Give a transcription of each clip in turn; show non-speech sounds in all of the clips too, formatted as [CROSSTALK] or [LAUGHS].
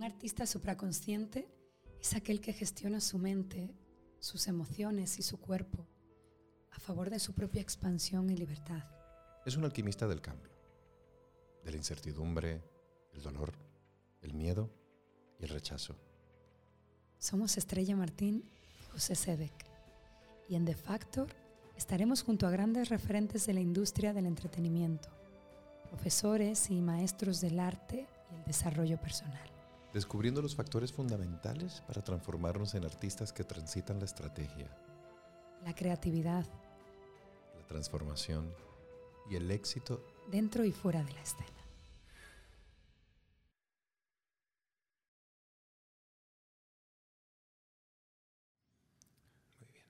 Un artista supraconsciente es aquel que gestiona su mente, sus emociones y su cuerpo a favor de su propia expansión y libertad. Es un alquimista del cambio, de la incertidumbre, el dolor, el miedo y el rechazo. Somos Estrella Martín y José Sedek. Y en The Factor estaremos junto a grandes referentes de la industria del entretenimiento, profesores y maestros del arte y el desarrollo personal. Descubriendo los factores fundamentales para transformarnos en artistas que transitan la estrategia, La creatividad la transformación y el éxito dentro y fuera de la escena.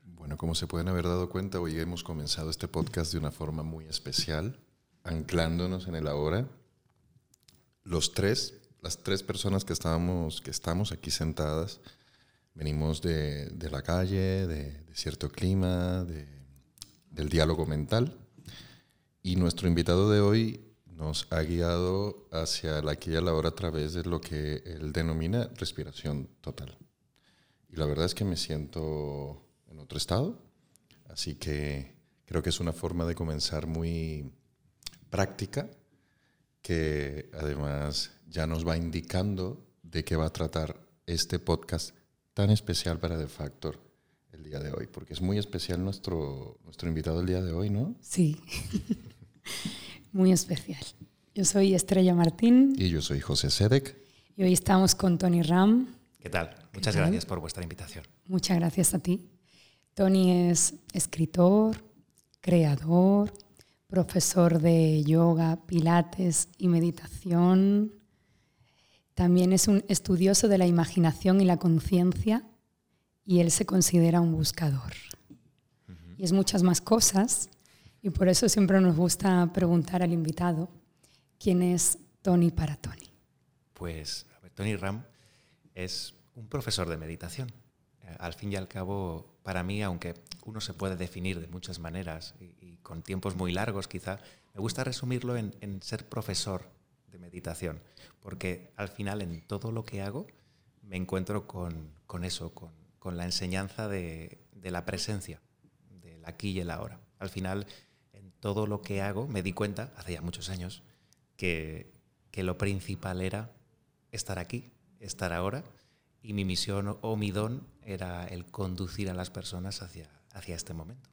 Bueno, como se pueden haber dado cuenta, hoy hemos comenzado este podcast de una forma muy especial, anclándonos en el ahora. Los tres, las tres personas que, estábamos, que estamos aquí sentadas, venimos de, de la calle, de, cierto clima, de- del diálogo mental. Y nuestro invitado de hoy nos ha guiado hacia la aquí y la hora a través de lo que él denomina respiración total. Y la verdad es que me siento en otro estado, así que creo que es una forma de comenzar muy práctica que además ya nos va indicando de qué va a tratar este podcast tan especial para The Factor el día de hoy, porque es muy especial nuestro, nuestro invitado el día de hoy, ¿no? Sí, [LAUGHS] muy especial. Yo soy Estrella Martín Y yo soy José Sedek. y hoy estamos con Tony Ram. ¿Qué tal? Muchas tal? gracias por vuestra invitación. Muchas gracias a ti. Tony es escritor, creador, profesor de yoga, pilates y meditación. También es un estudioso de la imaginación y la conciencia y él se considera un buscador. Y es muchas más cosas y por eso siempre nos gusta preguntar al invitado quién es Tony para Tony. Pues a ver, Tony Ram es un profesor de meditación. Eh, Al fin y al cabo, para mí, aunque uno se puede definir de muchas maneras y, con tiempos muy largos quizá, me gusta resumirlo en, ser profesor de meditación, porque al final en todo lo que hago me encuentro con, eso, con, la enseñanza de, la presencia, del aquí y el ahora. Al final, en todo lo que hago, me di cuenta, hace ya muchos años, que lo principal era estar aquí, estar ahora, y mi misión o- mi don era el conducir a las personas hacia, hacia este momento.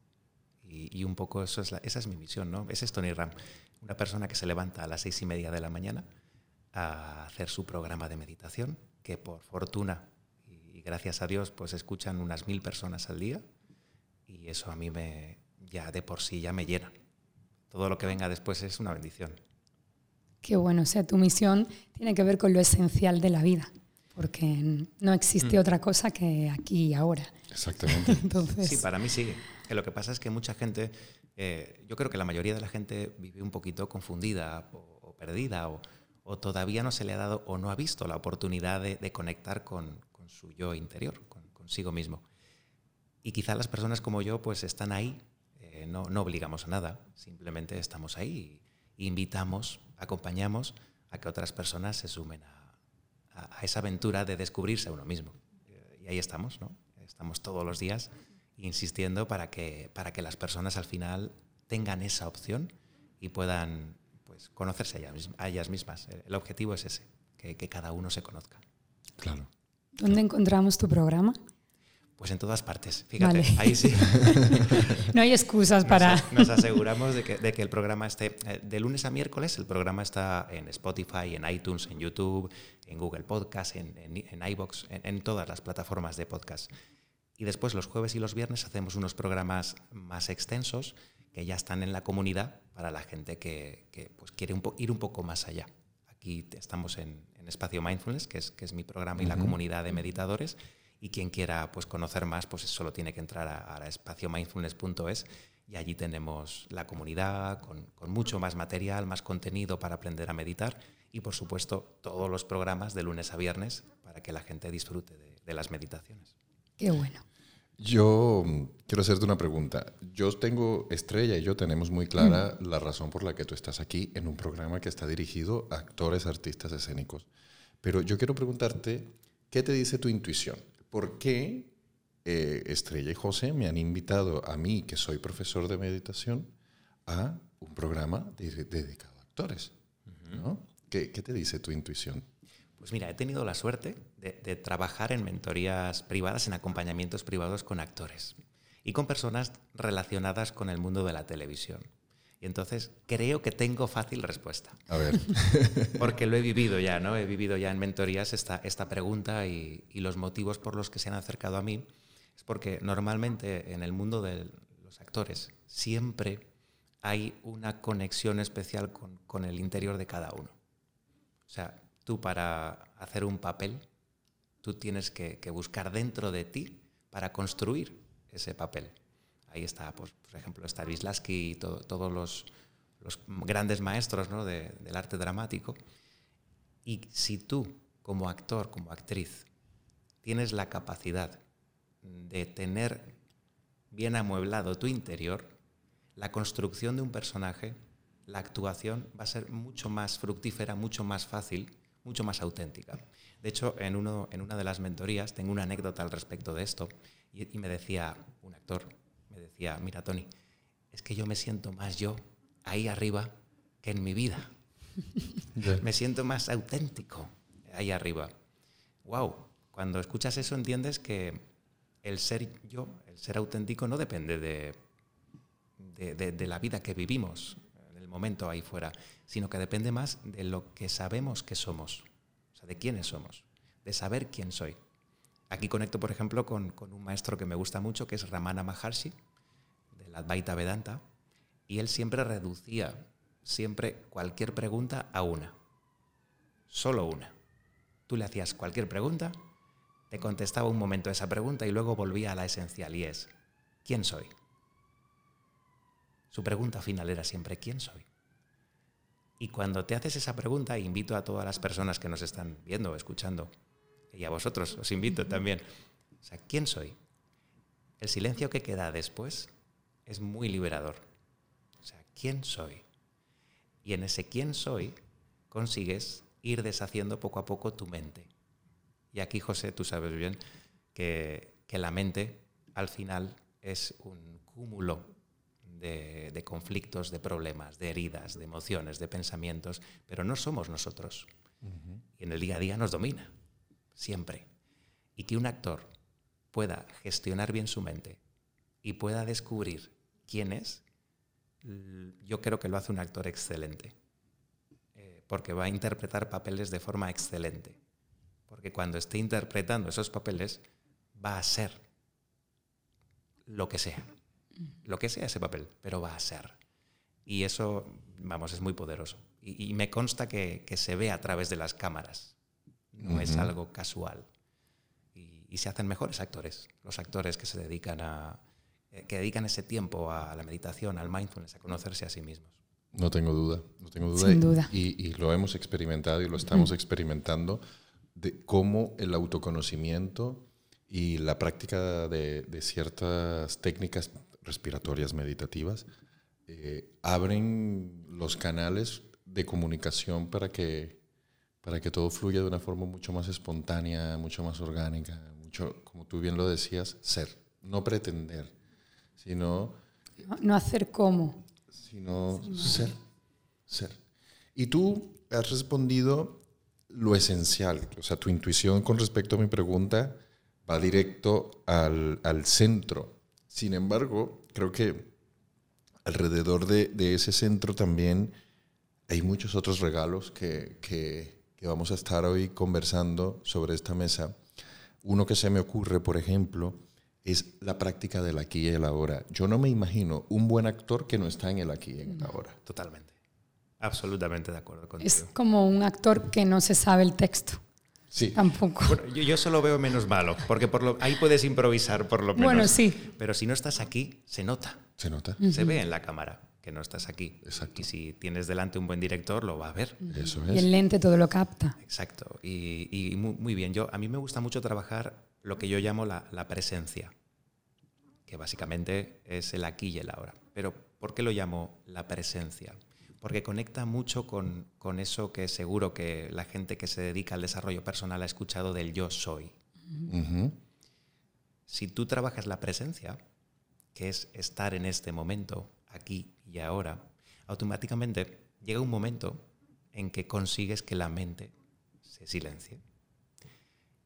Y, un poco eso es esa es mi misión, ¿no? Ese es Tony Ram, una persona que se levanta a las seis y media de la mañana a hacer su programa de meditación, que por fortuna y gracias a Dios pues escuchan unas mil personas al día, y eso a mí me, ya de por sí ya me llena. Todo lo que venga después es una bendición. Qué bueno, o sea, tu misión tiene que ver con lo esencial de la vida, porque no existe otra cosa que aquí y ahora. Exactamente. [LAUGHS] Entonces, Sí, para mí sí. Que lo que pasa es que mucha gente, eh, yo creo que la mayoría de la gente vive un poquito confundida o, o perdida o, o todavía no se le ha dado o no ha visto la oportunidad de, de conectar con, con su yo interior, con, consigo mismo. Y quizá las personas como yo pues están ahí, eh, no, no obligamos a nada, simplemente estamos ahí e invitamos, acompañamos a que otras personas se sumen a, a- a esa aventura de descubrirse a uno mismo. Y ahí estamos, ¿no? Estamos todos los días insistiendo para que, para que las personas al final tengan esa opción y puedan pues, conocerse a ellas, mis- a ellas mismas. El objetivo es ese, que, que cada uno se conozca. Claro. ¿dónde encontramos tu programa? Pues en todas partes, fíjate, Vale. ahí sí. [LAUGHS] No hay excusas para... nos aseguramos de que, de que el programa esté eh, de lunes a miércoles. El programa está en Spotify, en iTunes, en YouTube, en Google Podcast, en, en, en iBox, en, en todas las plataformas de podcast. Y después los jueves y los viernes hacemos unos programas más extensos que ya están en la comunidad para la gente que, que, pues, quiere un ir un poco más allá. Aquí estamos en, en Espacio Mindfulness, que es, que es mi programa y la comunidad de meditadores. Y quien quiera pues, conocer más, pues solo tiene que entrar a, a espaciomindfulness.es y allí tenemos la comunidad con, con mucho más material, más contenido para aprender a meditar y, por supuesto, todos los programas de lunes a viernes para que la gente disfrute de, de las meditaciones. Qué bueno. Yo mm, quiero hacerte una pregunta. Yo tengo, Estrella y yo tenemos muy clara la razón por la que tú estás aquí en un programa que está dirigido a actores, artistas escénicos. Pero yo quiero preguntarte, ¿qué te dice tu intuición? ¿Por qué eh, Estrella y José me han invitado a mí, que soy profesor de meditación, a un programa dedicado a actores? ¿Qué, te dice tu intuición? Pues mira, he tenido la suerte de, trabajar en mentorías privadas, en acompañamientos privados con actores y con personas relacionadas con el mundo de la televisión. Y entonces creo que tengo fácil respuesta. A ver. [LAUGHS] Porque lo he vivido ya, ¿no? He vivido ya en mentorías esta, esta pregunta y, y, los motivos por los que se han acercado a mí es porque normalmente en el mundo de los actores siempre hay una conexión especial con, con el interior de cada uno. O sea, tú para hacer un papel, tú tienes que, que buscar dentro de ti para construir ese papel. Ahí está, por ejemplo, Stanislavski y todos los, grandes maestros ¿no? de, del arte dramático. Y si tú, como actor, como actriz, tienes la capacidad de tener bien amueblado tu interior, la construcción de un personaje, la actuación va a ser mucho más fructífera, mucho más fácil, mucho más auténtica. De hecho, en, uno, en una de las mentorías tengo una anécdota al respecto de esto y me decía un actor, me decía, mira Tony, es que yo me siento más yo ahí arriba que en mi vida. me siento más auténtico ahí arriba. Wow, cuando escuchas eso entiendes que el ser yo, el ser auténtico no depende de, de, de la vida que vivimos en el momento ahí fuera, sino que depende más de lo que sabemos que somos, o sea, de quiénes somos, de saber quién soy. Aquí conecto, por ejemplo, con, un maestro que me gusta mucho, que es Ramana Maharshi, de la Advaita Vedanta, y él siempre reducía siempre cualquier pregunta a una, solo una. Tú le hacías cualquier pregunta, te contestaba un momento esa pregunta y luego volvía a la esencial y es, ¿quién soy? Su pregunta final era siempre, ¿quién soy? Y cuando te haces esa pregunta, invito a todas las personas que nos están viendo o escuchando, y a vosotros os invito también. O sea, ¿quién soy? El silencio que queda después es muy liberador. O sea, ¿quién soy? Y en ese quién soy consigues ir deshaciendo poco a poco tu mente. Y aquí, José, tú sabes bien que, que la mente al final es un cúmulo de, de, conflictos, de problemas, de heridas, de emociones, de pensamientos, pero no somos nosotros. Y en el día a día nos domina siempre. Y que un actor pueda gestionar bien su mente y pueda descubrir quién es, yo creo que lo hace un actor excelente. Eh, porque va a interpretar papeles de forma excelente. Porque cuando esté interpretando esos papeles, va a ser lo que sea. Lo que sea ese papel, pero va a ser. Y eso, vamos, es muy poderoso. Y, me consta que se ve a través de las cámaras no es algo casual. Y, se hacen mejores actores, los actores que se dedican a eh, que dedican ese tiempo a la meditación, al mindfulness, a conocerse a sí mismos. No tengo duda, no tengo duda. Sin duda. Y, lo hemos experimentado y lo estamos experimentando de cómo el autoconocimiento y la práctica de, ciertas técnicas respiratorias meditativas eh, abren los canales de comunicación para que para que todo fluya de una forma mucho más espontánea, mucho más orgánica, mucho, como tú bien lo decías, ser, no pretender, sino... No, hacer como. Sino ser, ser. Y tú has respondido lo esencial, o sea, tu intuición con respecto a mi pregunta va directo al, al centro. Sin embargo, creo que alrededor de, de, ese centro también hay muchos otros regalos que, que que vamos a estar hoy conversando sobre esta mesa, uno que se me ocurre, por ejemplo, es la práctica del aquí y el ahora. Yo no me imagino un buen actor que no está en el aquí y en el ahora. Totalmente. Absolutamente de acuerdo contigo. Es como un actor que no se sabe el texto. Sí. Tampoco. yo, yo solo veo menos malo, porque por lo, ahí puedes improvisar por lo menos. Bueno, sí. Pero si no estás aquí, se nota. Se nota. Se ve en la cámara que no estás aquí. Exacto. Y si tienes delante un buen director, lo va a ver. Eso es. Y el lente todo lo capta. Exacto. Y, muy, bien. Yo, a mí me gusta mucho trabajar lo que yo llamo la, presencia, que básicamente es el aquí y el ahora. Pero ¿por qué lo llamo la presencia? porque conecta mucho con, con, eso que seguro que la gente que se dedica al desarrollo personal ha escuchado del yo soy. Si tú trabajas la presencia, que es estar en este momento, aquí y ahora, automáticamente llega un momento en que consigues que la mente se silencie.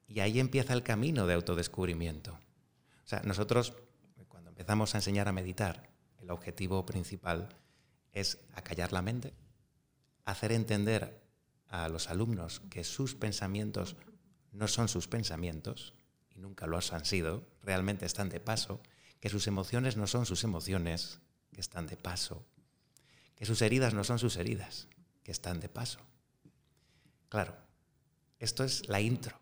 Y ahí empieza el camino de autodescubrimiento. O sea, nosotros cuando empezamos a enseñar a meditar, el objetivo principal es acallar la mente, hacer entender a los alumnos que sus pensamientos no son sus pensamientos, y nunca lo han sido, realmente están de paso, que sus emociones no son sus emociones, que están de paso, que sus heridas no son sus heridas, que están de paso. Claro, esto es la intro.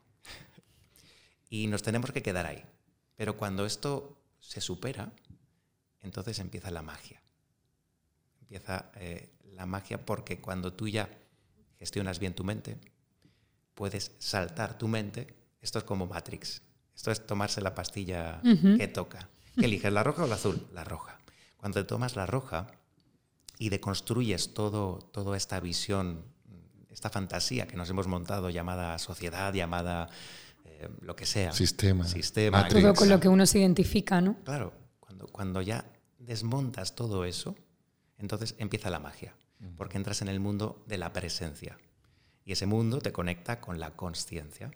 Y nos tenemos que quedar ahí. Pero cuando esto se supera, entonces empieza la magia. Empieza eh, la magia porque cuando tú ya gestionas bien tu mente, puedes saltar tu mente. Esto es como Matrix. Esto es tomarse la pastilla que toca. ¿Qué eliges, la roja o la azul? La roja. Cuando te tomas la roja y deconstruyes todo, toda esta visión, esta fantasía que nos hemos montado llamada sociedad, llamada eh, lo que sea. Sistema. Sistema. Todo con lo que uno se identifica, ¿no? Claro. Cuando, cuando ya desmontas todo eso, entonces empieza la magia. Porque entras en el mundo de la presencia. Y ese mundo te conecta con la conciencia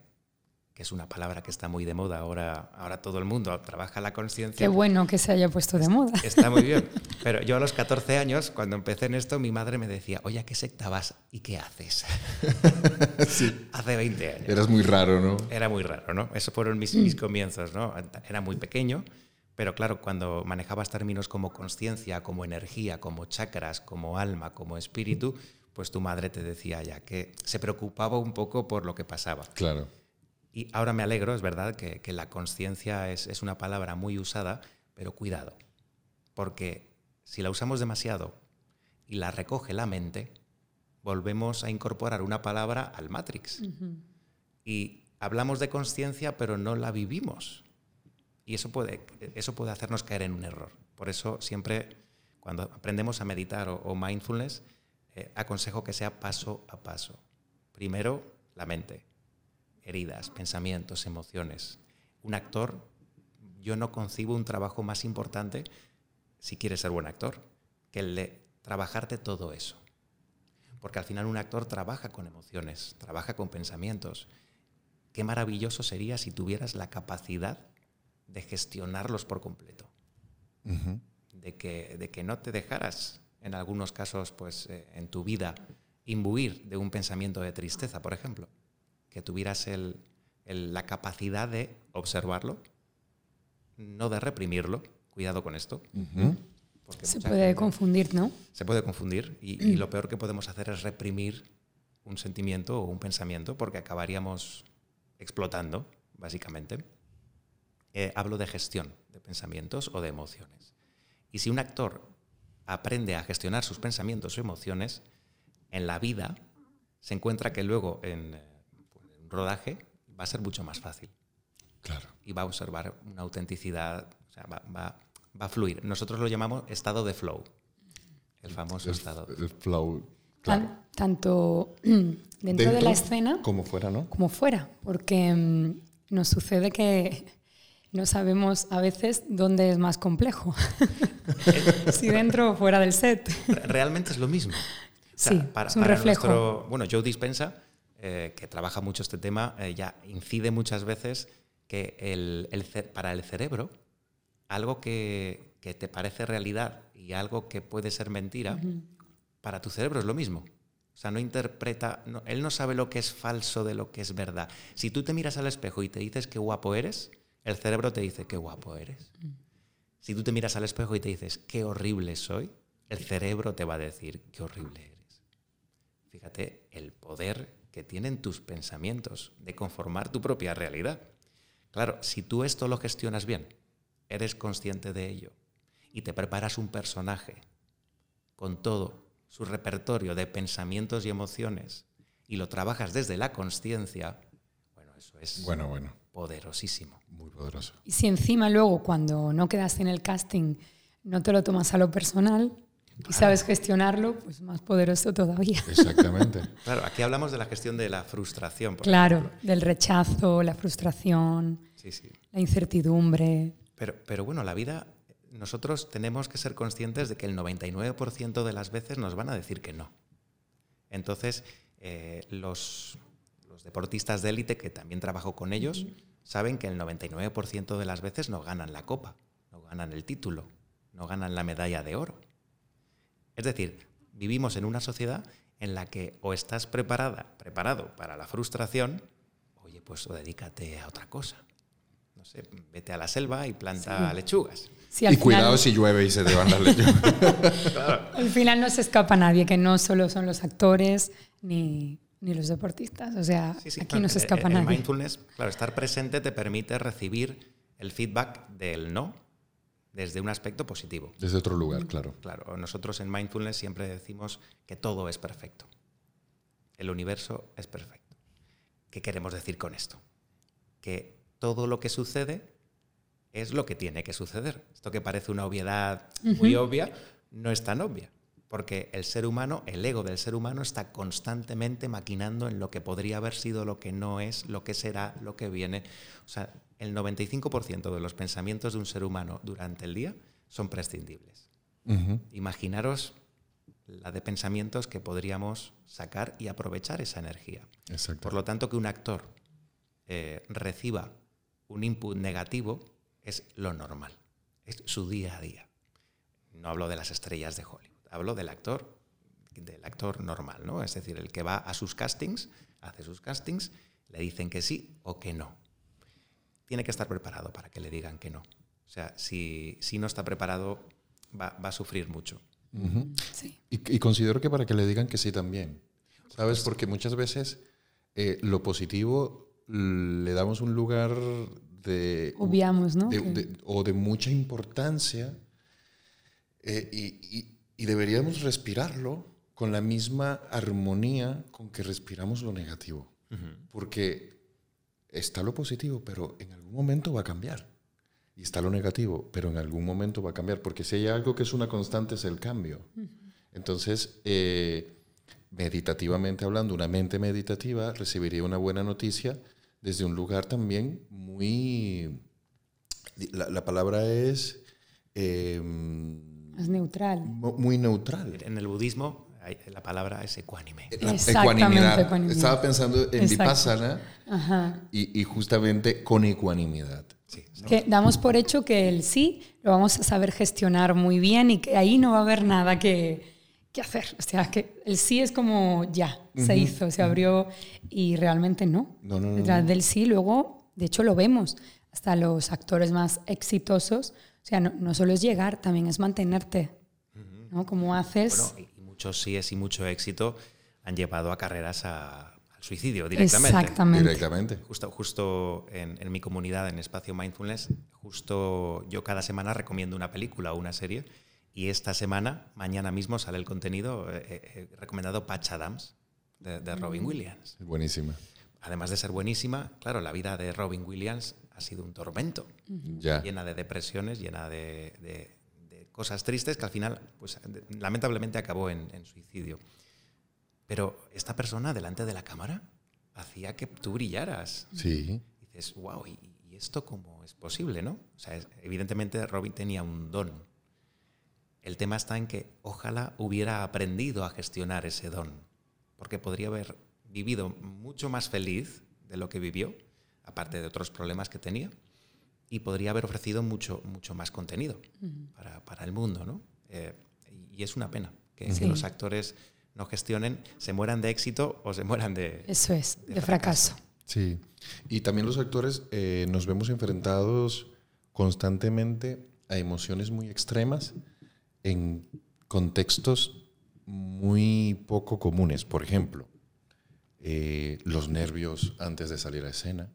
que es una palabra que está muy de moda ahora, ahora todo el mundo trabaja la conciencia. Qué bueno que se haya puesto de moda. Está muy bien. [LAUGHS] Pero yo a los 14 años, cuando empecé en esto, mi madre me decía, oye, ¿a qué secta vas y qué haces? [LAUGHS] sí. Hace 20 años. Eras muy raro, ¿no? Era muy raro, ¿no? Esos fueron mis, mis comienzos, ¿no? Era muy pequeño, pero claro, cuando manejabas términos como conciencia, como energía, como chakras, como alma, como espíritu, pues tu madre te decía ya que se preocupaba un poco por lo que pasaba. Claro. Y ahora me alegro, es verdad, que, la conciencia es, una palabra muy usada, pero cuidado, porque si la usamos demasiado y la recoge la mente, volvemos a incorporar una palabra al Matrix. Y hablamos de conciencia, pero no la vivimos. Y eso puede, eso puede hacernos caer en un error. Por eso siempre, cuando aprendemos a meditar o, mindfulness, eh, aconsejo que sea paso a paso. Primero, la mente heridas, pensamientos, emociones. Un actor, yo no concibo un trabajo más importante, si quieres ser buen actor, que el de trabajarte todo eso. Porque al final un actor trabaja con emociones, trabaja con pensamientos. Qué maravilloso sería si tuvieras la capacidad de gestionarlos por completo. de, que, de que no te dejaras, en algunos casos, pues, eh, en tu vida, imbuir de un pensamiento de tristeza, por ejemplo que tuvieras la capacidad de observarlo, no de reprimirlo. Cuidado con esto. Se puede confundir, ¿no? Se puede confundir y, y, lo peor que podemos hacer es reprimir un sentimiento o un pensamiento porque acabaríamos explotando, básicamente. Eh, hablo de gestión de pensamientos o de emociones. Y si un actor aprende a gestionar sus pensamientos o emociones, en la vida se encuentra que luego en rodaje va a ser mucho más fácil. Claro. Y va a observar una autenticidad, o sea, va, va, va, a fluir. Nosotros lo llamamos estado de flow, el famoso estado. El flow. Claro. tanto [CLEARS THROAT] dentro, de la escena como fuera, ¿no? Como fuera, porque mm, nos sucede que [LAUGHS] no sabemos a veces dónde es más complejo, [LAUGHS] si dentro o fuera del set. Realmente es lo mismo. sí, es un reflejo. bueno, Joe Dispensa eh, que trabaja mucho este tema, eh, ya incide muchas veces que el, para el cerebro, algo que, te parece realidad y algo que puede ser mentira, para tu cerebro es lo mismo. O sea, no interpreta, él no sabe lo que es falso de lo que es verdad. Si tú te miras al espejo y te dices qué guapo eres, el cerebro te dice qué guapo eres. Si tú te miras al espejo y te dices qué horrible soy, el cerebro te va a decir qué horrible eres. Fíjate el poder que tienen tus pensamientos, de conformar tu propia realidad. Claro, si tú esto lo gestionas bien, eres consciente de ello y te preparas un personaje con todo su repertorio de pensamientos y emociones y lo trabajas desde la conciencia, bueno, eso es bueno, bueno. poderosísimo. Muy poderoso. Y si encima luego cuando no quedas en el casting no te lo tomas a lo personal, y sabes gestionarlo, pues más poderoso todavía. Exactamente. [LAUGHS] claro, aquí hablamos de la gestión de la frustración. claro, del rechazo, la frustración, la incertidumbre. Pero, pero bueno, la vida, nosotros tenemos que ser conscientes de que el 99% de las veces nos van a decir que no. Entonces, eh, los, los, deportistas de élite, que también trabajo con ellos, saben que el 99% de las veces no ganan la copa, no ganan el título, no ganan la medalla de oro. Es decir, vivimos en una sociedad en la que o estás preparada, preparado para la frustración, oye, pues o dedícate a otra cosa. No sé, vete a la selva y planta lechugas. y cuidado si llueve y se te van las lechugas. [LAUGHS] Al final no se escapa nadie, que no solo son los actores ni, los deportistas. O sea, aquí no se escapa el, nadie. mindfulness, claro, estar presente te permite recibir el feedback del no desde un aspecto positivo. Desde otro lugar, claro. Claro, nosotros en Mindfulness siempre decimos que todo es perfecto. El universo es perfecto. ¿Qué queremos decir con esto? Que todo lo que sucede es lo que tiene que suceder. Esto que parece una obviedad muy obvia, no es tan obvia. Porque el ser humano, el ego del ser humano está constantemente maquinando en lo que podría haber sido, lo que no es, lo que será, lo que viene. O sea, el 95% de los pensamientos de un ser humano durante el día son prescindibles. Imaginaros la de pensamientos que podríamos sacar y aprovechar esa energía. Por lo tanto, que un actor eh, reciba un input negativo es lo normal, es su día a día. No hablo de las estrellas de Hollywood, hablo del actor, del actor normal, ¿no? Es decir, el que va a sus castings, hace sus castings, le dicen que sí o que no tiene que estar preparado para que le digan que no. O sea, si, si no está preparado, va, va a sufrir mucho. sí. y, considero que para que le digan que sí también. ¿Sabes? Porque muchas veces eh, lo positivo le damos un lugar de... Obviamos, ¿no? o de mucha importancia eh, y, y, deberíamos respirarlo con la misma armonía con que respiramos lo negativo. Porque está lo positivo, pero en algún momento va a cambiar. Y está lo negativo, pero en algún momento va a cambiar. Porque si hay algo que es una constante es el cambio. Entonces, eh, meditativamente hablando, una mente meditativa recibiría una buena noticia desde un lugar también muy... La, palabra es... Eh, es neutral. Muy neutral. En el budismo la palabra es ecuánime. ecuanimidad. Estaba pensando en Vipassana y, y, justamente con ecuanimidad. Que damos por hecho que el sí lo vamos a saber gestionar muy bien y que ahí no va a haber nada que, que hacer. O sea, que el sí es como ya, se hizo, se abrió y realmente no. No, no, Detrás del sí luego, de hecho lo vemos, hasta los actores más exitosos. O sea, no, no solo es llegar, también es mantenerte. ¿no? Como haces muchos síes y mucho éxito han llevado a carreras al suicidio directamente. Exactamente. Directamente. Justo, justo en, mi comunidad, en Espacio Mindfulness, justo yo cada semana recomiendo una película o una serie y esta semana, mañana mismo, sale el contenido eh, eh, eh, recomendado Patch Adams de, Robin Williams. Buenísima. Además de ser buenísima, claro, la vida de Robin Williams ha sido un tormento, llena de depresiones, llena de cosas tristes que al final, pues lamentablemente acabó en, suicidio. Pero esta persona delante de la cámara hacía que tú brillaras. Sí. Y dices, wow, ¿y, esto cómo es posible, no? O sea, evidentemente Robin tenía un don. El tema está en que ojalá hubiera aprendido a gestionar ese don, porque podría haber vivido mucho más feliz de lo que vivió, aparte de otros problemas que tenía, y podría haber ofrecido mucho, mucho más contenido para, para, el mundo. ¿no? Eh, y es una pena que, los actores no gestionen, se mueran de éxito o se mueran de... Eso es, de, fracaso. Sí, y también los actores eh, nos vemos enfrentados constantemente a emociones muy extremas en contextos muy poco comunes. Por ejemplo, eh, los nervios antes de salir a escena.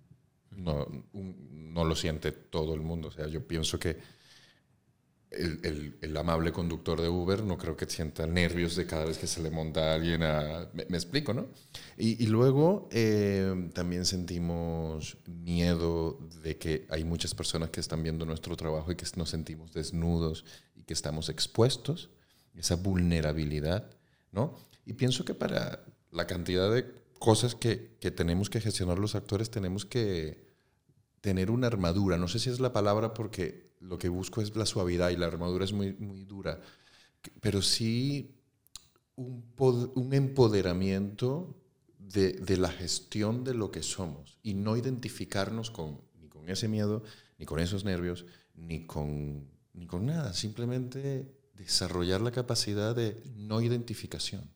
No, no lo siente todo el mundo. O sea, yo pienso que el, el, amable conductor de Uber no creo que sienta nervios de cada vez que se le monta a alguien a... Me, explico, ¿no? Y, y luego eh, también sentimos miedo de que hay muchas personas que están viendo nuestro trabajo y que nos sentimos desnudos y que estamos expuestos. esa vulnerabilidad, ¿no? Y pienso que para la cantidad de cosas que, que tenemos que gestionar los actores, tenemos que tener una armadura. No sé si es la palabra porque lo que busco es la suavidad y la armadura es muy, muy dura, pero sí un, un empoderamiento de, de, la gestión de lo que somos y no identificarnos con, ni con ese miedo, ni con esos nervios, ni con, ni con nada. Simplemente desarrollar la capacidad de no identificación.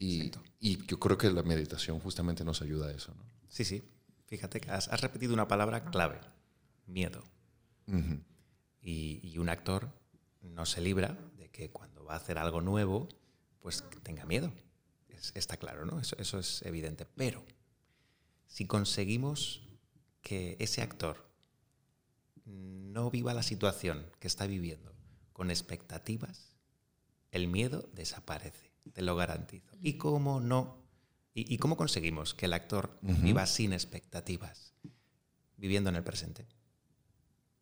Y, y, yo creo que la meditación justamente nos ayuda a eso. ¿no? Sí, sí. Fíjate que has, has repetido una palabra clave, miedo. y, y, un actor no se libra de que cuando va a hacer algo nuevo, pues tenga miedo. Es, está claro, ¿no? Eso, eso es evidente. Pero si conseguimos que ese actor no viva la situación que está viviendo con expectativas, el miedo desaparece, te lo garantizo. ¿Y cómo no? ¿Y, y cómo conseguimos que el actor uh -huh. viva sin expectativas, viviendo en el presente?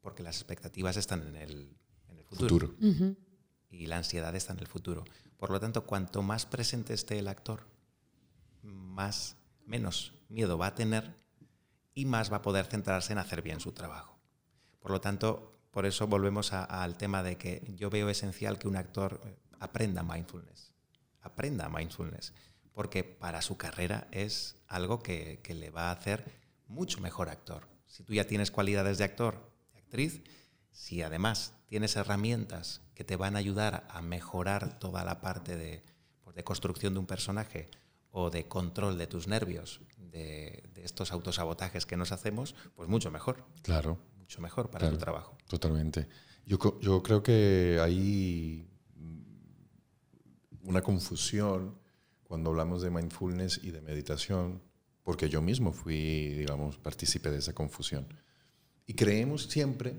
Porque las expectativas están en el, en el futuro. futuro. Uh -huh. Y la ansiedad está en el futuro. Por lo tanto, cuanto más presente esté el actor, más, menos miedo va a tener y más va a poder centrarse en hacer bien su trabajo. Por lo tanto, por eso volvemos al tema de que yo veo esencial que un actor eh, aprenda mindfulness. Aprenda mindfulness. Porque para su carrera es algo que, que, le va a hacer mucho mejor actor. Si tú ya tienes cualidades de actor, de actriz, si además tienes herramientas que te van a ayudar a mejorar toda la parte de, pues de construcción de un personaje o de control de tus nervios, de, de, estos autosabotajes que nos hacemos, pues mucho mejor. Claro. Mucho mejor para claro, tu trabajo. Totalmente. Yo, yo creo que hay una confusión cuando hablamos de mindfulness y de meditación, porque yo mismo fui, digamos, partícipe de esa confusión. Y creemos siempre,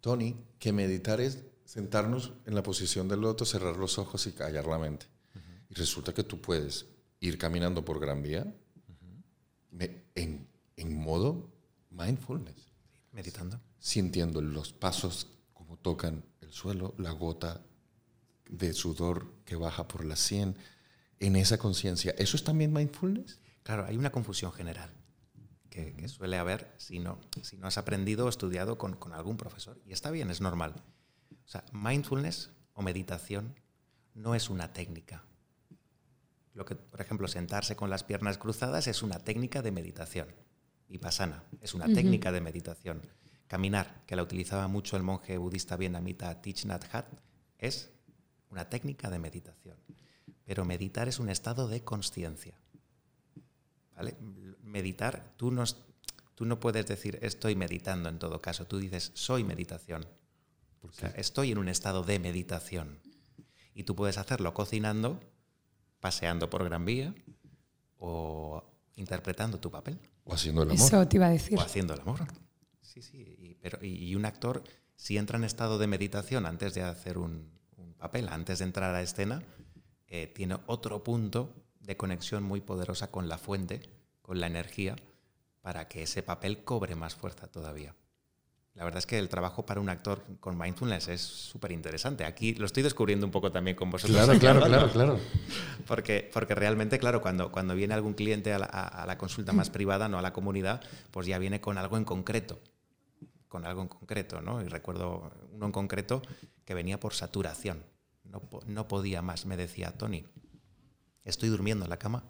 Tony, que meditar es sentarnos en la posición del loto, cerrar los ojos y callar la mente. Uh -huh. Y resulta que tú puedes ir caminando por Gran Vía uh -huh. en, en modo mindfulness. Meditando. Sintiendo los pasos como tocan el suelo, la gota de sudor que baja por la sien, en esa conciencia. ¿Eso es también mindfulness? Claro, hay una confusión general que, que, suele haber si no, si no has aprendido o estudiado con, con algún profesor. Y está bien, es normal. O sea, mindfulness o meditación no es una técnica. Lo que, por ejemplo, sentarse con las piernas cruzadas es una técnica de meditación. Vipassana es una uh -huh. técnica de meditación. Caminar, que la utilizaba mucho el monje budista vietnamita Thich Nhat Hanh, es una técnica de meditación. Pero meditar es un estado de conciencia. ¿Vale? Meditar, tú no, tú no puedes decir estoy meditando en todo caso, tú dices soy meditación. O sea, estoy en un estado de meditación. Y tú puedes hacerlo cocinando, paseando por Gran Vía o interpretando tu papel. O haciendo el amor. Eso te iba a decir. O haciendo el amor. Sí, sí. Y, pero, y un actor, si entra en estado de meditación antes de hacer un, un papel, antes de entrar a escena, eh, tiene otro punto de conexión muy poderosa con la fuente, con la energía, para que ese papel cobre más fuerza todavía. La verdad es que el trabajo para un actor con mindfulness es súper interesante. Aquí lo estoy descubriendo un poco también con vosotros. Claro, claro, [LAUGHS] claro, claro. Porque, porque realmente, claro, cuando, cuando viene algún cliente a la, a la consulta más privada, no a la comunidad, pues ya viene con algo en concreto. Con algo en concreto, ¿no? Y recuerdo uno en concreto que venía por saturación. No, no podía más. Me decía, Tony, estoy durmiendo en la cama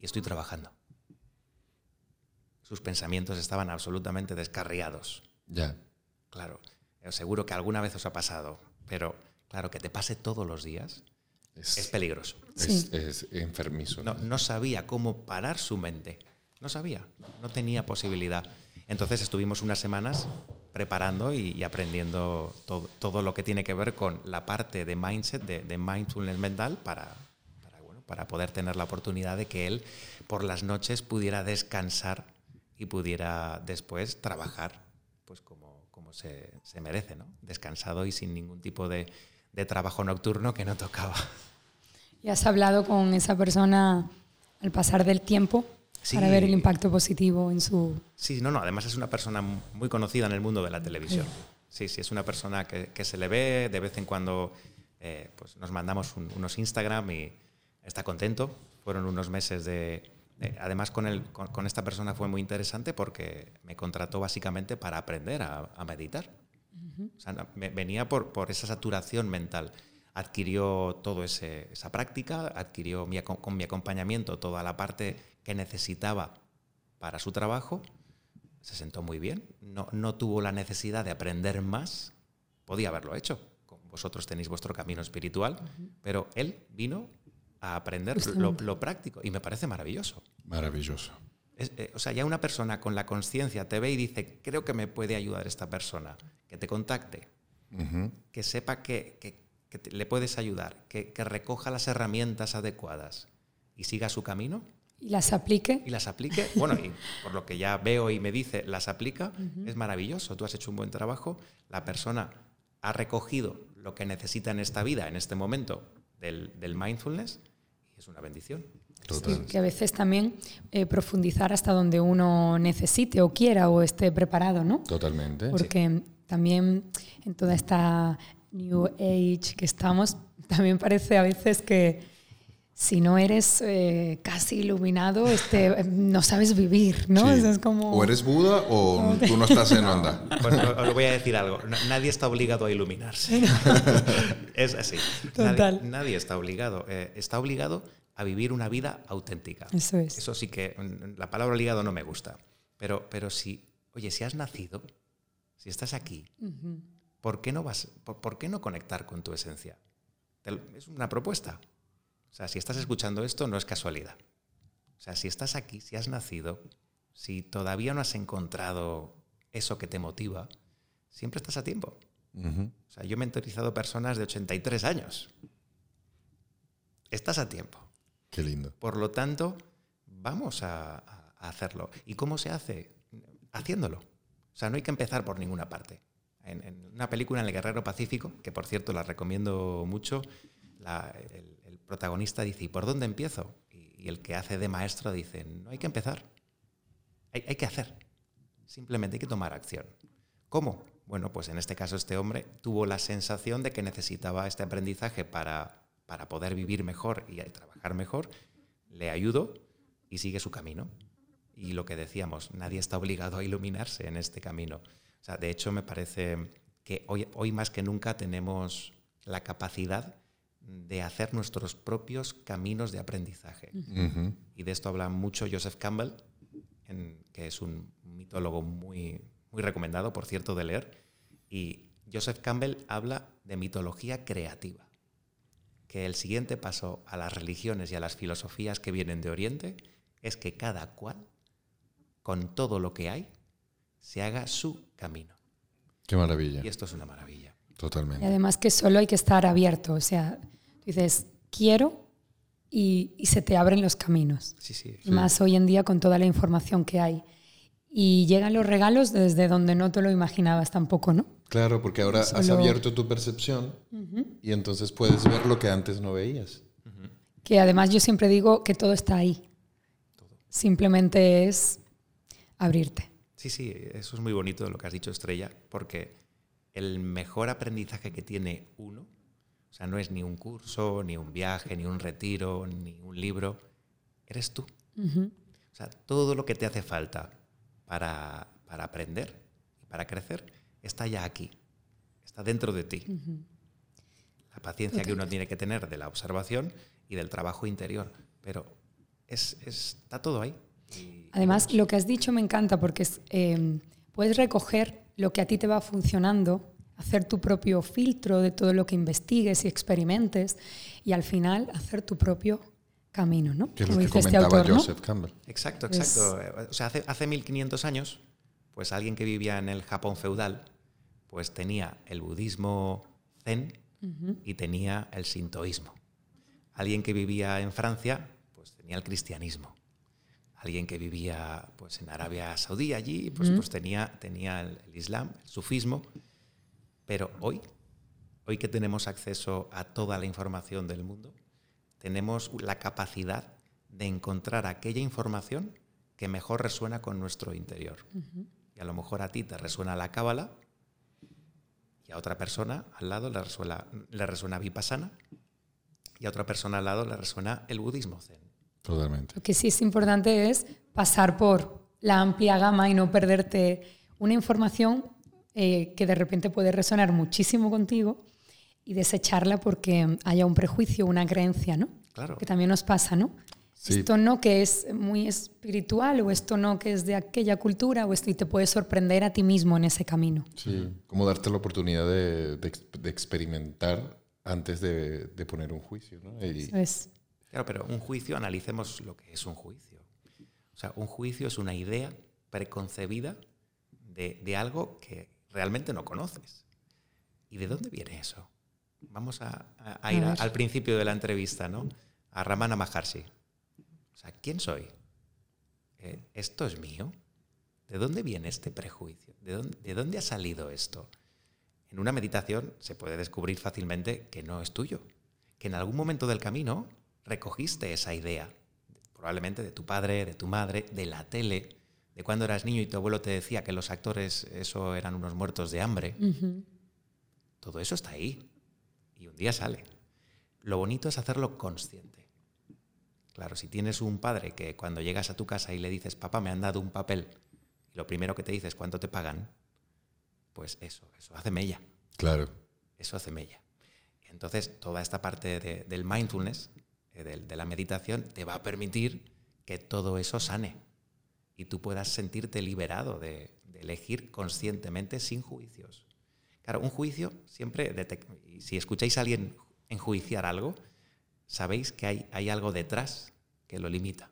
y estoy trabajando. Sus pensamientos estaban absolutamente descarriados ya. Claro. Seguro que alguna vez os ha pasado, pero claro, que te pase todos los días es, es peligroso. Es, sí. es enfermizo. No, no sabía cómo parar su mente. No sabía. No tenía posibilidad. Entonces estuvimos unas semanas preparando y, aprendiendo todo, todo, lo que tiene que ver con la parte de mindset, de, de mindfulness mental, para, para poder tener la oportunidad de que él por las noches pudiera descansar y pudiera después trabajar pues como, como se, se, merece, ¿no? descansado y sin ningún tipo de, de, trabajo nocturno que no tocaba. ¿Y has hablado con esa persona al pasar del tiempo sí. para ver el impacto positivo en su... Sí, no, no, además es una persona muy conocida en el mundo de la televisión. Sí, sí, es una persona que, que se le ve, de vez en cuando eh, pues nos mandamos unos Instagram y está contento. Fueron unos meses de... además, con, el, con, esta persona fue muy interesante porque me contrató básicamente para aprender a, meditar. o sea, venía por, por esa saturación mental adquirió toda esa práctica, adquirió con mi acompañamiento toda la parte que necesitaba para su trabajo, se sentó muy bien, no, no tuvo la necesidad de aprender más, podía haberlo hecho, vosotros tenéis vuestro camino espiritual, pero él vino a aprender lo, práctico y me parece maravilloso. Maravilloso. Eh, o sea, ya una persona con la conciencia te ve y dice, creo que me puede ayudar esta persona, que te contacte, que sepa que, le puedes ayudar, que, recoja las herramientas adecuadas y siga su camino. Y las aplique. Y las aplique. Bueno, y por lo que ya veo y me dice, las aplica, es maravilloso. Tú has hecho un buen trabajo, la persona ha recogido lo que necesita en esta vida, en este momento, del, mindfulness, y es una bendición. que a veces también eh, profundizar hasta donde uno necesite o quiera o esté preparado, ¿no? Totalmente. Porque también en toda esta New Age que estamos, también parece a veces que si no eres eh, casi iluminado, este, [LAUGHS] no sabes vivir, ¿no? es como... O eres Buda o tú no estás en onda. [LAUGHS] Pues os voy a decir algo. Nadie está obligado a iluminarse. [LAUGHS] es así. Total. Nadie, está obligado. Eh, está obligado a vivir una vida auténtica. Eso es. Eso sí que mm, la palabra obligado no me gusta. Pero, pero si, oye, si has nacido, si estás aquí, ¿por, qué no vas, por qué no conectar con tu esencia? Es una propuesta. O sea, si estás escuchando esto, no es casualidad. O sea, si estás aquí, si has nacido, si todavía no has encontrado eso que te motiva, siempre estás a tiempo. O sea, yo he mentorizado personas de 83 años. Estás a tiempo. Qué lindo. Por lo tanto, vamos a, hacerlo. ¿Y cómo se hace? Haciéndolo. O sea, no hay que empezar por ninguna parte. En, una película en El Guerrero Pacífico, que por cierto la recomiendo mucho, el, protagonista dice, ¿y por dónde empiezo? Y, el que hace de maestro dice, no hay que empezar, hay, que hacer, simplemente hay que tomar acción. ¿Cómo? Bueno, pues en este caso este hombre tuvo la sensación de que necesitaba este aprendizaje para, para poder vivir mejor y trabajar mejor, le ayudó y sigue su camino. Y lo que decíamos, nadie está obligado a iluminarse en este camino. O sea, de hecho, me parece que hoy, hoy más que nunca tenemos la capacidad de hacer nuestros propios caminos de aprendizaje. Y de esto habla mucho Joseph Campbell, que es un mitólogo muy, muy recomendado, por cierto, de leer. Y Joseph Campbell habla de mitología creativa, que el siguiente paso a las religiones y a las filosofías que vienen de Oriente es que cada cual, con todo lo que hay, se haga su camino. Qué maravilla. Y esto es una maravilla. Totalmente. Y además que solo hay que estar abierto, o sea, dices, quiero y, se te abren los caminos. Sí, sí, Más hoy en día con toda la información que hay. Y llegan los regalos desde donde no te lo imaginabas tampoco, ¿no? Claro, porque ahora has abierto tu percepción y entonces puedes ver lo que antes no veías. Que además yo siempre digo que todo está ahí. Simplemente es abrirte. Sí, sí, eso es muy bonito lo que has dicho, Estrella, porque el mejor aprendizaje que tiene uno o sea, no es ni un curso, ni un viaje, ni un retiro, ni un libro. Eres tú. O sea, todo lo que te hace falta para, para aprender y para crecer está ya aquí. Está dentro de ti. La paciencia que uno tiene que tener de la observación y del trabajo interior. Pero es, está todo ahí. Además, lo que has dicho me encanta porque eh, puedes recoger lo que a ti te va funcionando hacer tu propio filtro de todo lo que investigues y experimentes y al final hacer tu propio camino, ¿no? Que es lo que este comentaba este Joseph Campbell. Exacto, exacto. O sea, hace, hace 1500 años, pues alguien que vivía en el Japón feudal, pues tenía el budismo zen y tenía el sintoísmo. Alguien que vivía en Francia, pues tenía el cristianismo. Alguien que vivía pues, en Arabia Saudí allí, pues, pues tenía, tenía el, el islam, el sufismo. Pero hoy, hoy que tenemos acceso a toda la información del mundo, tenemos la capacidad de encontrar aquella información que mejor resuena con nuestro interior. Y a lo mejor a ti te resuena la cábala y a otra persona al lado le resuena, le resuena vipassana y a otra persona al lado le resuena el budismo zen. Totalmente. Lo que sí es importante es pasar por la amplia gama y no perderte una información eh, que de repente puede resonar muchísimo contigo y desecharla porque haya un prejuicio, una creencia, ¿no? Claro. Que también nos pasa, ¿no? Sí. Esto no que es muy espiritual o esto no que es de aquella cultura o esto y te puede sorprender a ti mismo en ese camino. Sí. Como darte la oportunidad de, de de experimentar antes de, de poner un juicio, ¿no? Y- Eso es. Claro, pero un juicio, analicemos lo que es un juicio. O sea, un juicio es una idea preconcebida de, de algo que realmente no conoces. ¿Y de dónde viene eso? Vamos a, a- a ir a- al principio de la entrevista, ¿no? A Ramana Maharshi. O sea, ¿quién soy? Eh, ¿Esto es mío? ¿De dónde viene este prejuicio? ¿De dónde, ¿De dónde ha salido esto? En una meditación se puede descubrir fácilmente que no es tuyo, que en algún momento del camino recogiste esa idea, probablemente de tu padre, de tu madre, de la tele, de cuando eras niño y tu abuelo te decía que los actores eso eran unos muertos de hambre. Todo eso está ahí y un día sale. Lo bonito es hacerlo consciente. Claro, si tienes un padre que cuando llegas a tu casa y le dices, papá, me han dado un papel, y lo primero que te dices, ¿cuánto te pagan? Pues eso, eso hace mella. Claro. Eso hace mella. Entonces, toda esta parte de- del mindfulness, eh, del- de, la meditación, te va a permitir que todo eso sane y tú puedas sentirte liberado de, de elegir conscientemente sin juicios. Claro, un juicio siempre, si escucháis a alguien enjuiciar algo, sabéis que hay, hay algo detrás que lo limita.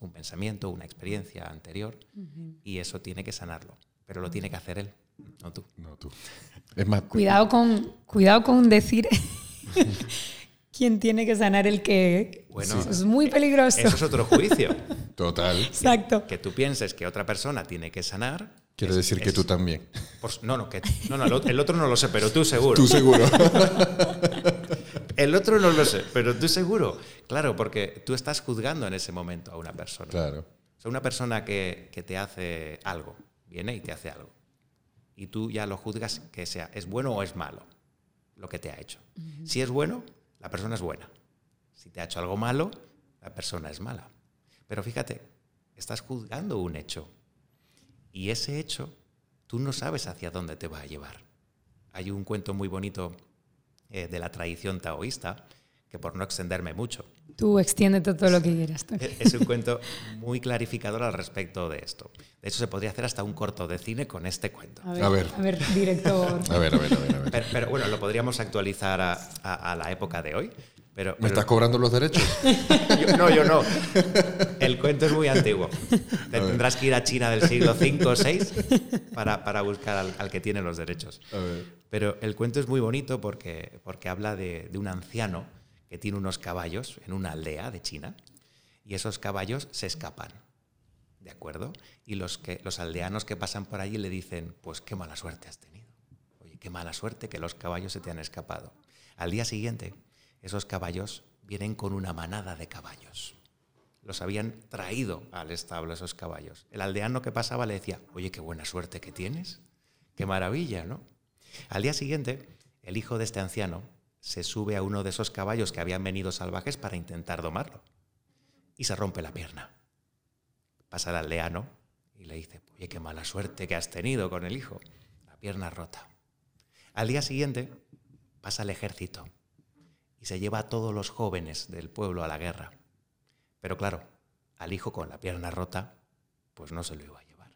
Un pensamiento, una experiencia anterior, y eso tiene que sanarlo. Pero lo tiene que hacer él, no tú. No tú. Es más, Cuidado con, cuidado con decir [LAUGHS] quién tiene que sanar el que. Bueno, Eso es muy peligroso. Eso es otro juicio. [LAUGHS] total. Exacto. que tú pienses que otra persona tiene que sanar. Quiere es- decir que es- tú también. no, no, que, no, no, el ot- el otro no lo sé, pero tú seguro. Tú seguro. [LAUGHS] El otro no lo sé, pero tú seguro. Claro, porque tú estás juzgando en ese momento a una persona. claro. O sea, una persona que, que te hace algo, viene y te hace algo. Y tú ya lo juzgas que sea, es bueno o es malo lo que te ha hecho. Si es bueno, la persona es buena. Si te ha hecho algo malo, la persona es mala. Pero fíjate, estás juzgando un hecho. Y ese hecho, tú no sabes hacia dónde te va a llevar. Hay un cuento muy bonito eh, de la tradición taoísta, que por no extenderme mucho, Tú extiéndete todo lo que quieras. Tony. es un cuento muy clarificador al respecto de esto. De hecho, se podría hacer hasta un corto de cine con este cuento. A ver, A ver. a ver, director. A ver, a ver, a ver. A ver. Pero, pero bueno, lo podríamos actualizar a, a- a la época de hoy. Pero, ¿Me pero- estás cobrando los derechos? [LAUGHS] yo- no, yo no. El cuento es muy antiguo. Te tendrás que ir a China del siglo V o VI para, para buscar al, al que tiene los derechos. A ver. Pero el cuento es muy bonito porque, porque habla de, de un anciano que tiene unos caballos en una aldea de China y esos caballos se escapan. ¿De acuerdo? Y los, que, los aldeanos que pasan por allí le dicen, pues qué mala suerte has tenido. Oye, qué mala suerte que los caballos se te han escapado. Al día siguiente, esos caballos vienen con una manada de caballos. Los habían traído al establo esos caballos. El aldeano que pasaba le decía, oye, qué buena suerte que tienes. Qué maravilla, ¿no? Al día siguiente, el hijo de este anciano se sube a uno de esos caballos que habían venido salvajes para intentar domarlo. Y se rompe la pierna. Pasa el aldeano y le dice, oye, qué mala suerte que has tenido con el hijo. La pierna rota. Al día siguiente pasa el ejército y se lleva a todos los jóvenes del pueblo a la guerra. Pero claro, al hijo con la pierna rota, pues no se lo iba a llevar.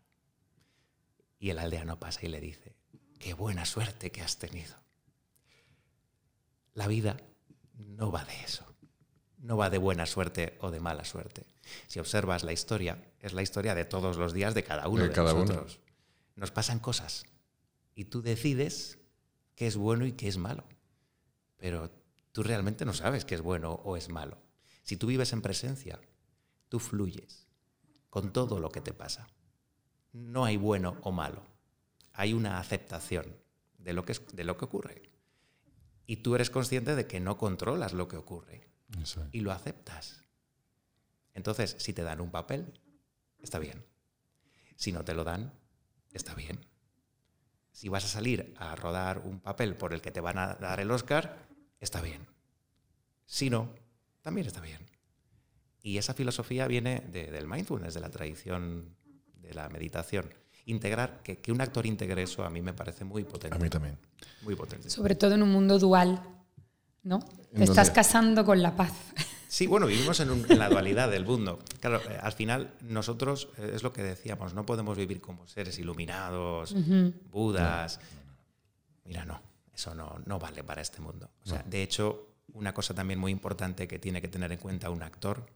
Y el aldeano pasa y le dice, qué buena suerte que has tenido. La vida no va de eso. No va de buena suerte o de mala suerte. Si observas la historia, es la historia de todos los días de cada uno De de, cada uno. nosotros. Nos pasan cosas y tú decides qué es bueno y qué es malo. Pero tú realmente no sabes qué es bueno o es malo. Si tú vives en presencia, tú fluyes con todo lo que te pasa. No hay bueno o malo. Hay una aceptación de lo que, es- de lo que ocurre. Y tú eres consciente de que no controlas lo que ocurre y lo aceptas. Entonces, si te dan un papel, está bien. Si no te lo dan, está bien. si vas a salir a rodar un papel por el que te van a dar el Oscar, está bien. Si no, también está bien. Y esa filosofía viene del mindfulness, de la tradición de la meditación. Integrar, que, que, un actor integre eso a mí me parece muy potente. A mí también. Muy potente. Sobre todo en un mundo dual, ¿no? Te estás casando con la paz. Sí, bueno, vivimos en, la dualidad del mundo. Claro, eh, al final nosotros, eh, es lo que decíamos, no podemos vivir como seres iluminados, budas. Mira, no, eso no, no, vale para este mundo. O sea, de hecho, una cosa también muy importante que tiene que tener en cuenta un actor,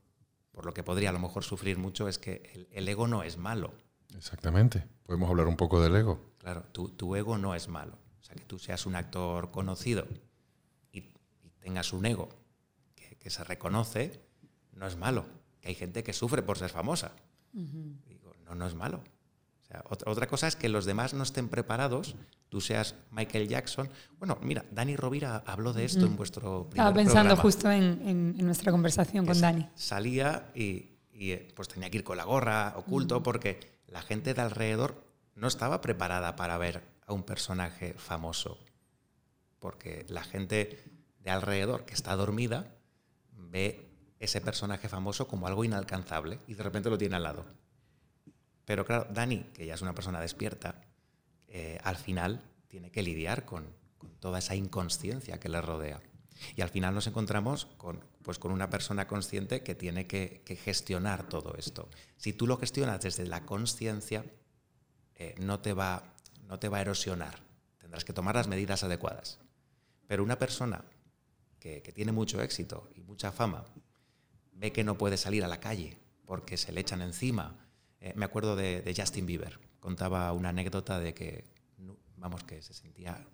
por lo que podría a lo mejor sufrir mucho, es que el, ego no es malo. Exactamente. Podemos hablar un poco del ego. Claro, tu, tu, ego no es malo. Sea, que tú seas un actor conocido y, y tengas un ego que se reconoce, no es malo. Que hay gente que sufre por ser famosa. Digo, no, no es malo. otra, cosa es que los demás no estén preparados, tú seas Michael Jackson. Bueno, mira, Dani Rovira habló de esto en vuestro primer Estaba pensando justo en, nuestra conversación con Dani. Salía y, eh, pues tenía que ir con la gorra, oculto, porque la gente de alrededor no estaba preparada para ver a un personaje famoso. Porque la gente de alrededor que está dormida ve ese personaje famoso como algo inalcanzable y de repente lo tiene al lado. Pero claro, Dani, que ya es una persona despierta, eh, al final tiene que lidiar con, toda esa inconsciencia que le rodea. Y al final nos encontramos con, pues con una persona consciente que tiene que, gestionar todo esto. Si tú lo gestionas desde la consciencia, eh, no, te va, no te va a erosionar. Tendrás que tomar las medidas adecuadas. Pero una persona que, tiene mucho éxito y mucha fama, ve que no puede salir a la calle porque se le echan encima. Eh, me acuerdo de, Justin Bieber, contaba una anécdota de que, vamos, que se sentía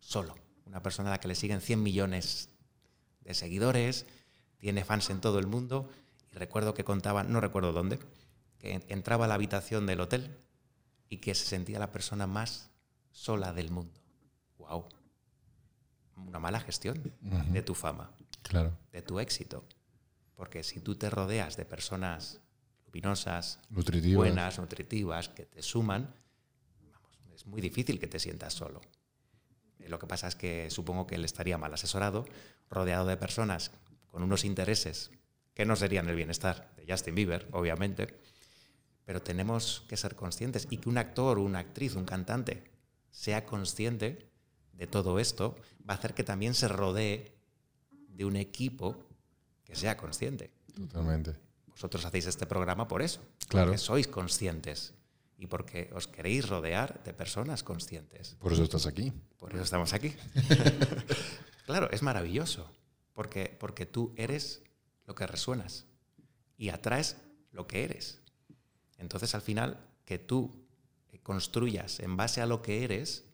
solo, una persona a la que le siguen 100 millones de seguidores, tiene fans en todo el mundo, y recuerdo que contaba, no recuerdo dónde, que entraba a la habitación del hotel y que se sentía la persona más sola del mundo. ¡Wow! una mala gestión de tu fama, claro. de tu éxito. Porque si tú te rodeas de personas luminosas, buenas, nutritivas, que te suman, es muy difícil que te sientas solo. Eh, lo que pasa es que supongo que él estaría mal asesorado, rodeado de personas con unos intereses que no serían el bienestar de Justin Bieber, obviamente, pero tenemos que ser conscientes y que un actor, una actriz, un cantante sea consciente de todo esto va a hacer que también se rodee de un equipo que sea consciente. Totalmente. Vosotros hacéis este programa por eso. Claro. Porque sois conscientes y porque os queréis rodear de personas conscientes. Por eso estás aquí. Por eso estamos aquí. [LAUGHS] claro, es maravilloso. Porque, porque tú eres lo que resuenas y atraes lo que eres. Entonces, al final, que tú construyas en base a lo que eres,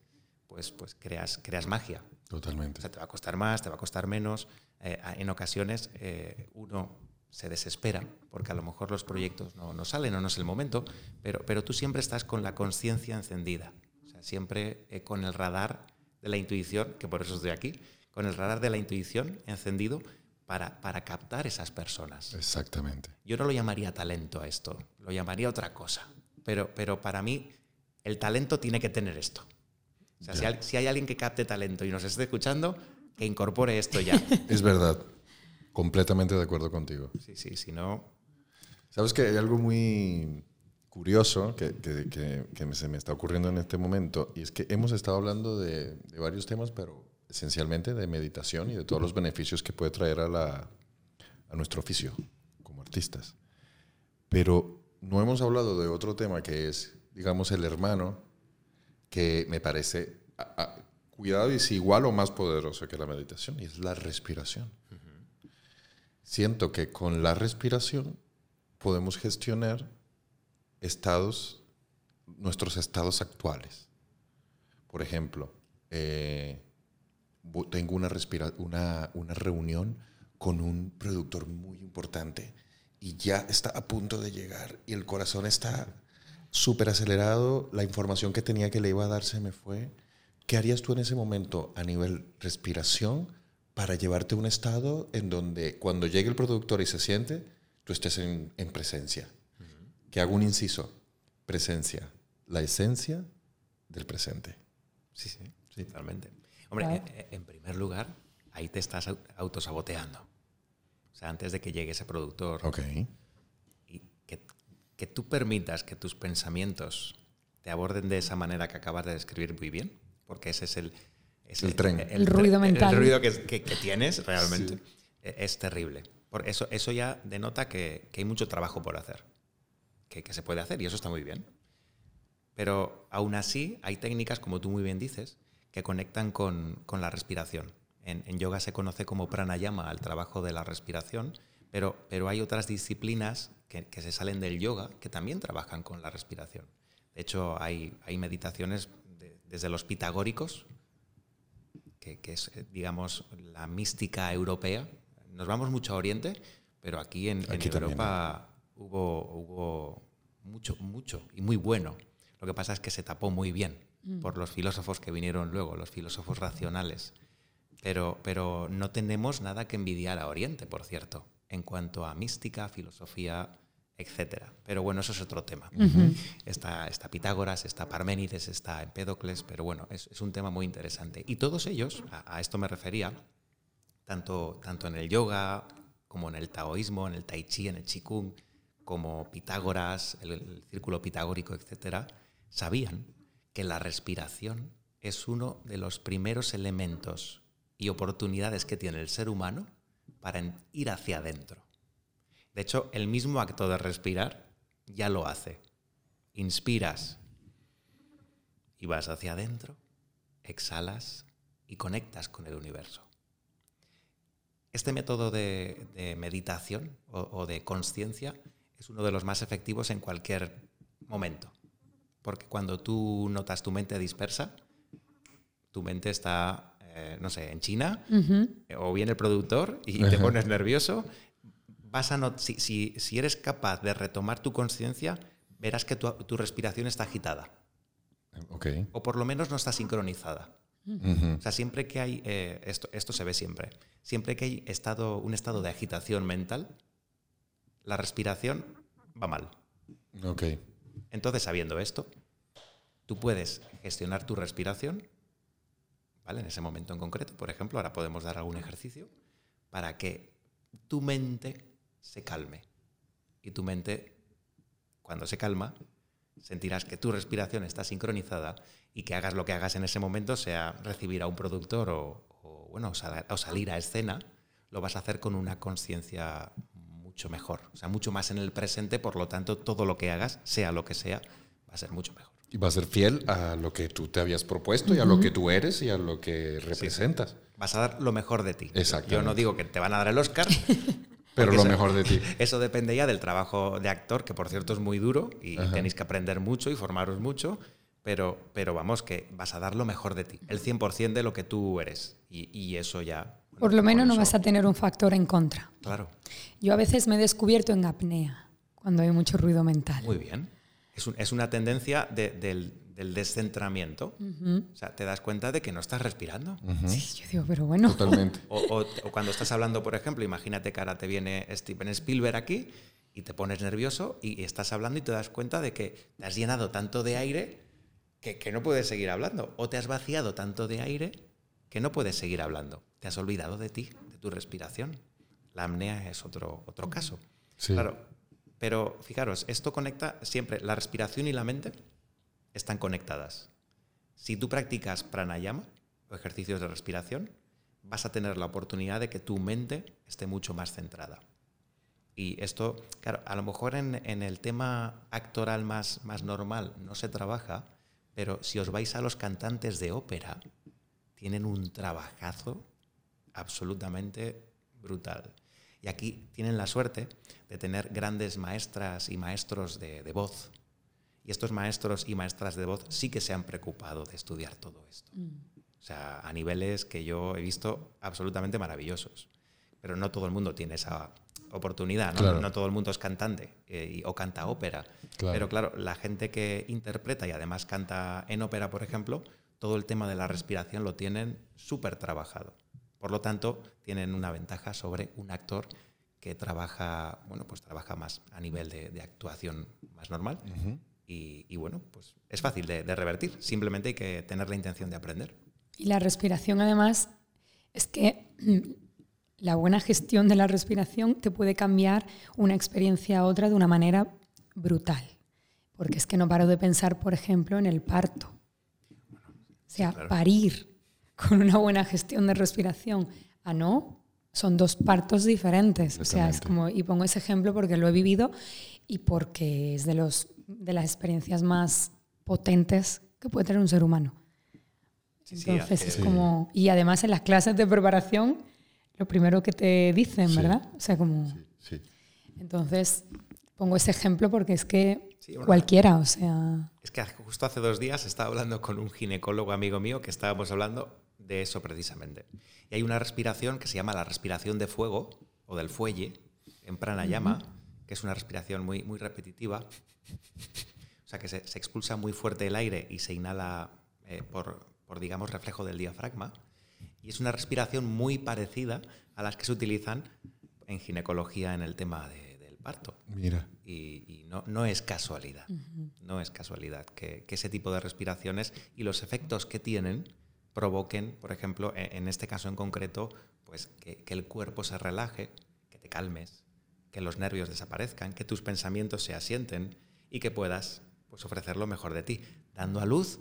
pues, pues creas, creas magia. Totalmente. O sea, te va a costar más, te va a costar menos. Eh, en ocasiones eh, uno se desespera porque a lo mejor los proyectos no, no, salen o no es el momento, pero, pero tú siempre estás con la conciencia encendida, o sea, siempre eh, con el radar de la intuición, que por eso estoy aquí, con el radar de la intuición encendido para, para captar esas personas. Exactamente. Yo no lo llamaría talento a esto, lo llamaría otra cosa, pero, pero para mí el talento tiene que tener esto. O sea, si, hay alguien que capte talento y nos esté escuchando, que incorpore esto ya. [LAUGHS] Es verdad. Completamente de acuerdo contigo. Sí, sí, si no... Sabes que hay algo muy curioso que, se me está ocurriendo en este momento y es que hemos estado hablando de, varios temas, pero esencialmente de meditación y de todos los beneficios que puede traer a, la, a nuestro oficio como artistas. Pero no hemos hablado de otro tema que es, digamos, el hermano que me parece, cuidado, y es igual o más poderoso que la meditación, y es la respiración. Siento que con la respiración podemos gestionar estados, nuestros estados actuales. Por ejemplo, eh, tengo una, una, una reunión con un productor muy importante y ya está a punto de llegar y el corazón está súper acelerado, la información que tenía que le iba a dar se me fue. ¿Qué harías tú en ese momento a nivel respiración para llevarte a un estado en donde cuando llegue el productor y se siente, tú estés en, presencia? Que hago un inciso, presencia, la esencia del presente. Sí, sí, sí. totalmente. Hombre, eh, eh, en primer lugar, ahí te estás au- autosaboteando. O sea, antes de que llegue ese productor Ok. y que, que tú permitas que tus pensamientos te aborden de esa manera que acabas de describir muy bien, porque ese es el... El tren. El ruido mental. El ruido que, que- que tienes realmente e- es terrible. Por eso, eso ya denota que, que hay mucho trabajo por hacer, que, que se puede hacer y eso está muy bien. Pero aún así hay técnicas, como tú muy bien dices, que conectan con, con la respiración. En, en yoga se conoce como pranayama al trabajo de la respiración, pero, pero hay otras disciplinas que, que se salen del yoga que también trabajan con la respiración. De hecho, hay, hay meditaciones de- desde los pitagóricos, que, que es, eh, digamos, la mística europea. Nos vamos mucho a Oriente, pero aquí en, en Aquí también, Europa hubo, hubo mucho, mucho y muy bueno. Lo que pasa es que se tapó muy bien por los filósofos que vinieron luego, los filósofos racionales. Pero, pero no tenemos nada que envidiar a Oriente, por cierto, en cuanto a mística, filosofía, etc. Pero bueno, eso es otro tema. está, está Pitágoras, está Parménides, está Empédocles, pero bueno, es, es un tema muy interesante. Y todos ellos, a, a esto me refería, tanto, tanto en el yoga como en el taoísmo, en el tai chi, en el qigong, como Pitágoras, el, el círculo pitagórico, etcétera, sabían que la respiración es uno de los primeros elementos y oportunidades que tiene el ser humano para ir hacia adentro. De hecho, el mismo acto de respirar ya lo hace. Inspiras y vas hacia adentro, exhalas y conectas con el universo. Este método de, de meditación o, o de conciencia es uno de los más efectivos en cualquier momento. Porque cuando tú notas tu mente dispersa, tu mente está, eh, no sé, en China, eh, o viene el productor y te pones nervioso, vas a not- si, si- si eres capaz de retomar tu conciencia, verás que tu, tu respiración está agitada, Ok. o por lo menos no está sincronizada. O sea, siempre que hay, eh, esto, esto se ve siempre, siempre que hay estado, un estado de agitación mental, la respiración va mal. Ok. Entonces, sabiendo esto, tú puedes gestionar tu respiración, ¿vale? En ese momento en concreto, por ejemplo, ahora podemos dar algún ejercicio para que tu mente se calme. Y tu mente, cuando se calma, sentirás que tu respiración está sincronizada y que hagas lo que hagas en ese momento, sea recibir a un productor o, bueno, o salir a escena, lo vas a hacer con una conciencia mucho mejor, o sea, mucho más en el presente, por lo tanto, todo lo que hagas, sea lo que sea, va a ser mucho mejor. Y va a ser fiel a lo que tú te habías propuesto y a lo que tú eres y a lo que representas. Vas a dar lo mejor de ti. Exactamente. Yo no digo que te van a dar el Oscar, [LAUGHS] Pero lo eso- mejor de ti. [LAUGHS] Eso depende ya del trabajo de actor, que por cierto es muy duro y Ajá. tenéis que aprender mucho y formaros mucho, pero, pero vamos, que vas a dar lo mejor de ti, el 100% de lo que tú eres. Y, y eso ya... Por lo menos no vas a tener un factor en contra. Claro, Yo a veces me he descubierto en apnea, cuando hay mucho ruido mental. muy bien. Es, un- es una tendencia de- del, del descentramiento. O sea, te das cuenta de que no estás respirando. Sí, yo digo, pero bueno. Totalmente. [LAUGHS] O, o- o cuando estás hablando, por ejemplo, imagínate que ahora te viene Steven Spielberg aquí y te pones nervioso y estás hablando y te das cuenta de que te has llenado tanto de aire que, que no puedes seguir hablando. O te has vaciado tanto de aire que no puedes seguir hablando. Te has olvidado de ti, de tu respiración. La apnea es otro, otro caso. Sí. Claro, pero fijaros, esto conecta siempre, la respiración y la mente están conectadas. Si tú practicas pranayama o ejercicios de respiración, vas a tener la oportunidad de que tu mente esté mucho más centrada. Y esto, claro, a lo mejor en, en el tema actoral más, más normal no se trabaja, pero si os vais a los cantantes de ópera, tienen un trabajazo absolutamente brutal. Y aquí tienen la suerte de tener grandes maestras y maestros de, de voz. Y estos maestros y maestras de voz sí que se han preocupado de estudiar todo esto. O sea, a niveles que yo he visto absolutamente maravillosos. Pero no todo el mundo tiene esa oportunidad, ¿no? Claro. No todo el mundo es cantante eh, y- o canta ópera. Claro. Pero claro, la gente que interpreta y además canta en ópera, por ejemplo, todo el tema de la respiración lo tienen súper trabajado. Por lo tanto, tienen una ventaja sobre un actor que trabaja, bueno, pues trabaja más a nivel de, de actuación más normal, Y, bueno, pues es fácil de, revertir, simplemente hay que tener la intención de aprender. Y la respiración además es que la buena gestión de la respiración te puede cambiar una experiencia a otra de una manera brutal. Porque es que no paro de pensar, por ejemplo, en el parto. O sea, parir con una buena gestión de respiración a no, son dos partos diferentes. O sea, es como, y pongo ese ejemplo porque lo he vivido y porque es de, los, de las experiencias más potentes que puede tener un ser humano. Entonces es como, y además en las clases de preparación, lo primero que te dicen, ¿verdad? O sea, como... Entonces, pongo ese ejemplo porque es que cualquiera, o sea... Es que justo hace dos días estaba hablando con un ginecólogo amigo mío que estábamos hablando de eso precisamente. Y hay una respiración que se llama la respiración de fuego o del fuelle en pranayama, que es una respiración muy, muy repetitiva. O sea, que se, expulsa muy fuerte el aire y se inhala eh, por, por, digamos, reflejo del diafragma. Y es una respiración muy parecida a las que se utilizan en ginecología en el tema del parto. Mira. Y, no, no, es casualidad, no es casualidad que, ese tipo de respiraciones y los efectos que tienen provoquen, por ejemplo, e, en, este caso en concreto, pues que, el cuerpo se relaje, que te calmes, que los nervios desaparezcan, que tus pensamientos se asienten y que puedas pues, ofrecer lo mejor de ti, dando a luz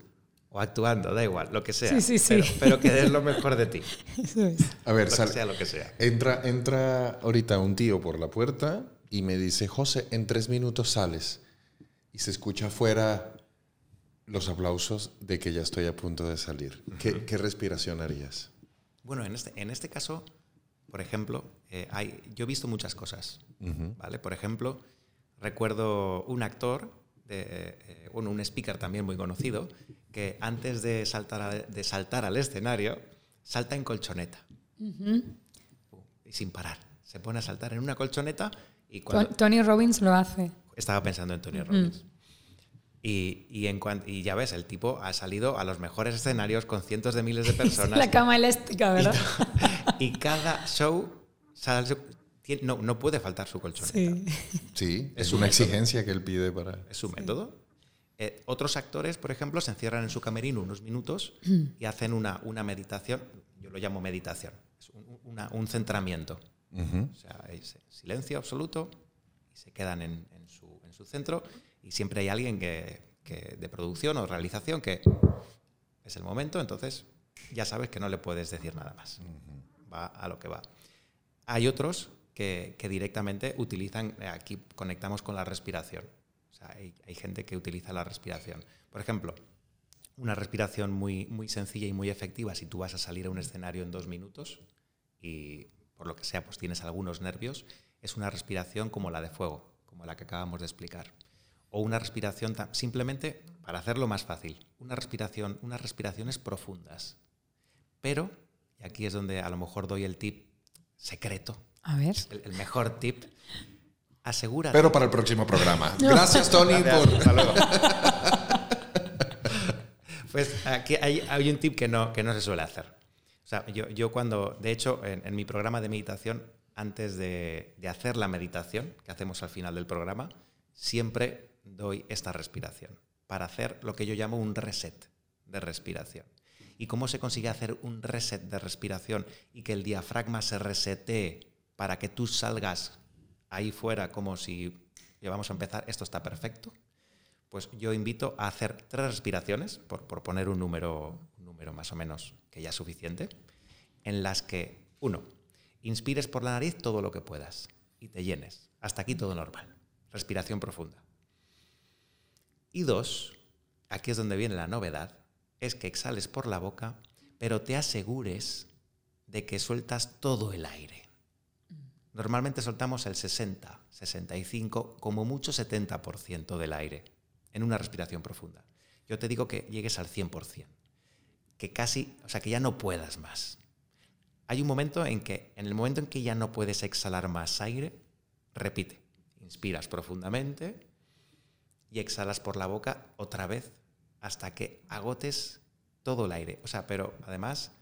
o actuando, da igual, lo que sea. Sí, sí, sí. Pero, que des lo mejor de ti. [LAUGHS] Eso es. A ver, lo sea lo que sea. Entra, entra ahorita un tío por la puerta y me dice, José, en tres minutos sales. Y se escucha afuera los aplausos de que ya estoy a punto de salir. ¿Qué, respiración harías? Bueno, en este, en este caso, por ejemplo, eh, hay, yo he visto muchas cosas. ¿vale? Por ejemplo, recuerdo un actor, de, eh, bueno, un speaker también muy conocido, que antes de saltar, de saltar al escenario, salta en colchoneta. y sin parar. Se pone a saltar en una colchoneta y cuando... Tony Robbins lo hace. Estaba pensando en Tony Robbins. Y, y, en y ya ves, el tipo ha salido a los mejores escenarios con cientos de miles de [LAUGHS] personas. La cama elástica, ¿verdad? [LAUGHS] Y, cada show no, no, puede faltar su colchoneta. Sí, es, una exigencia que él pide para... Es su método. Eh, otros actores, por ejemplo, se encierran en su camerino unos minutos y hacen una, una meditación, yo lo llamo meditación, es un, un centramiento. O sea, silencio absoluto y se quedan en, en, su, en su centro y siempre hay alguien que, de producción o realización que es el momento, entonces ya sabes que no le puedes decir nada más. Va a lo que va. Hay otros que, directamente utilizan, aquí conectamos con la respiración. O sea, hay, gente que utiliza la respiración. Por ejemplo, una respiración muy, muy sencilla y muy efectiva si tú vas a salir a un escenario en dos minutos y por lo que sea pues tienes algunos nervios, es una respiración como la de fuego, como la que acabamos de explicar o una respiración simplemente para hacerlo más fácil, una respiración, unas respiraciones profundas. Pero, y aquí es donde a lo mejor doy el tip secreto. A ver. El, mejor tip. Asegúrate. Pero para el próximo programa. [LAUGHS] Gracias, Tony, por. [LAUGHS] pues aquí hay, un tip que no, que no se suele hacer. Yo, yo cuando, de hecho, en, mi programa de meditación, antes de, hacer la meditación que hacemos al final del programa, siempre doy esta respiración para hacer lo que yo llamo un reset de respiración. ¿Y cómo se consigue hacer un reset de respiración y que el diafragma se resetee para que tú salgas ahí fuera como si ya vamos a empezar, esto está perfecto? Pues yo invito a hacer tres respiraciones, por, por poner un número, un número más o menos que ya es suficiente, en las que, uno, inspires por la nariz todo lo que puedas y te llenes. Hasta aquí todo normal. Respiración profunda. Y dos, aquí es donde viene la novedad, es que exhales por la boca, pero te asegures de que sueltas todo el aire. Normalmente soltamos el 60, 65, como mucho 70% del aire en una respiración profunda. Yo te digo que llegues al 100%, que casi, o sea, que ya no puedas más. Hay un momento en que, en el momento en que ya no puedes exhalar más aire, repite, inspiras profundamente, y exhalas por la boca otra vez hasta que agotes todo el aire. O sea, pero además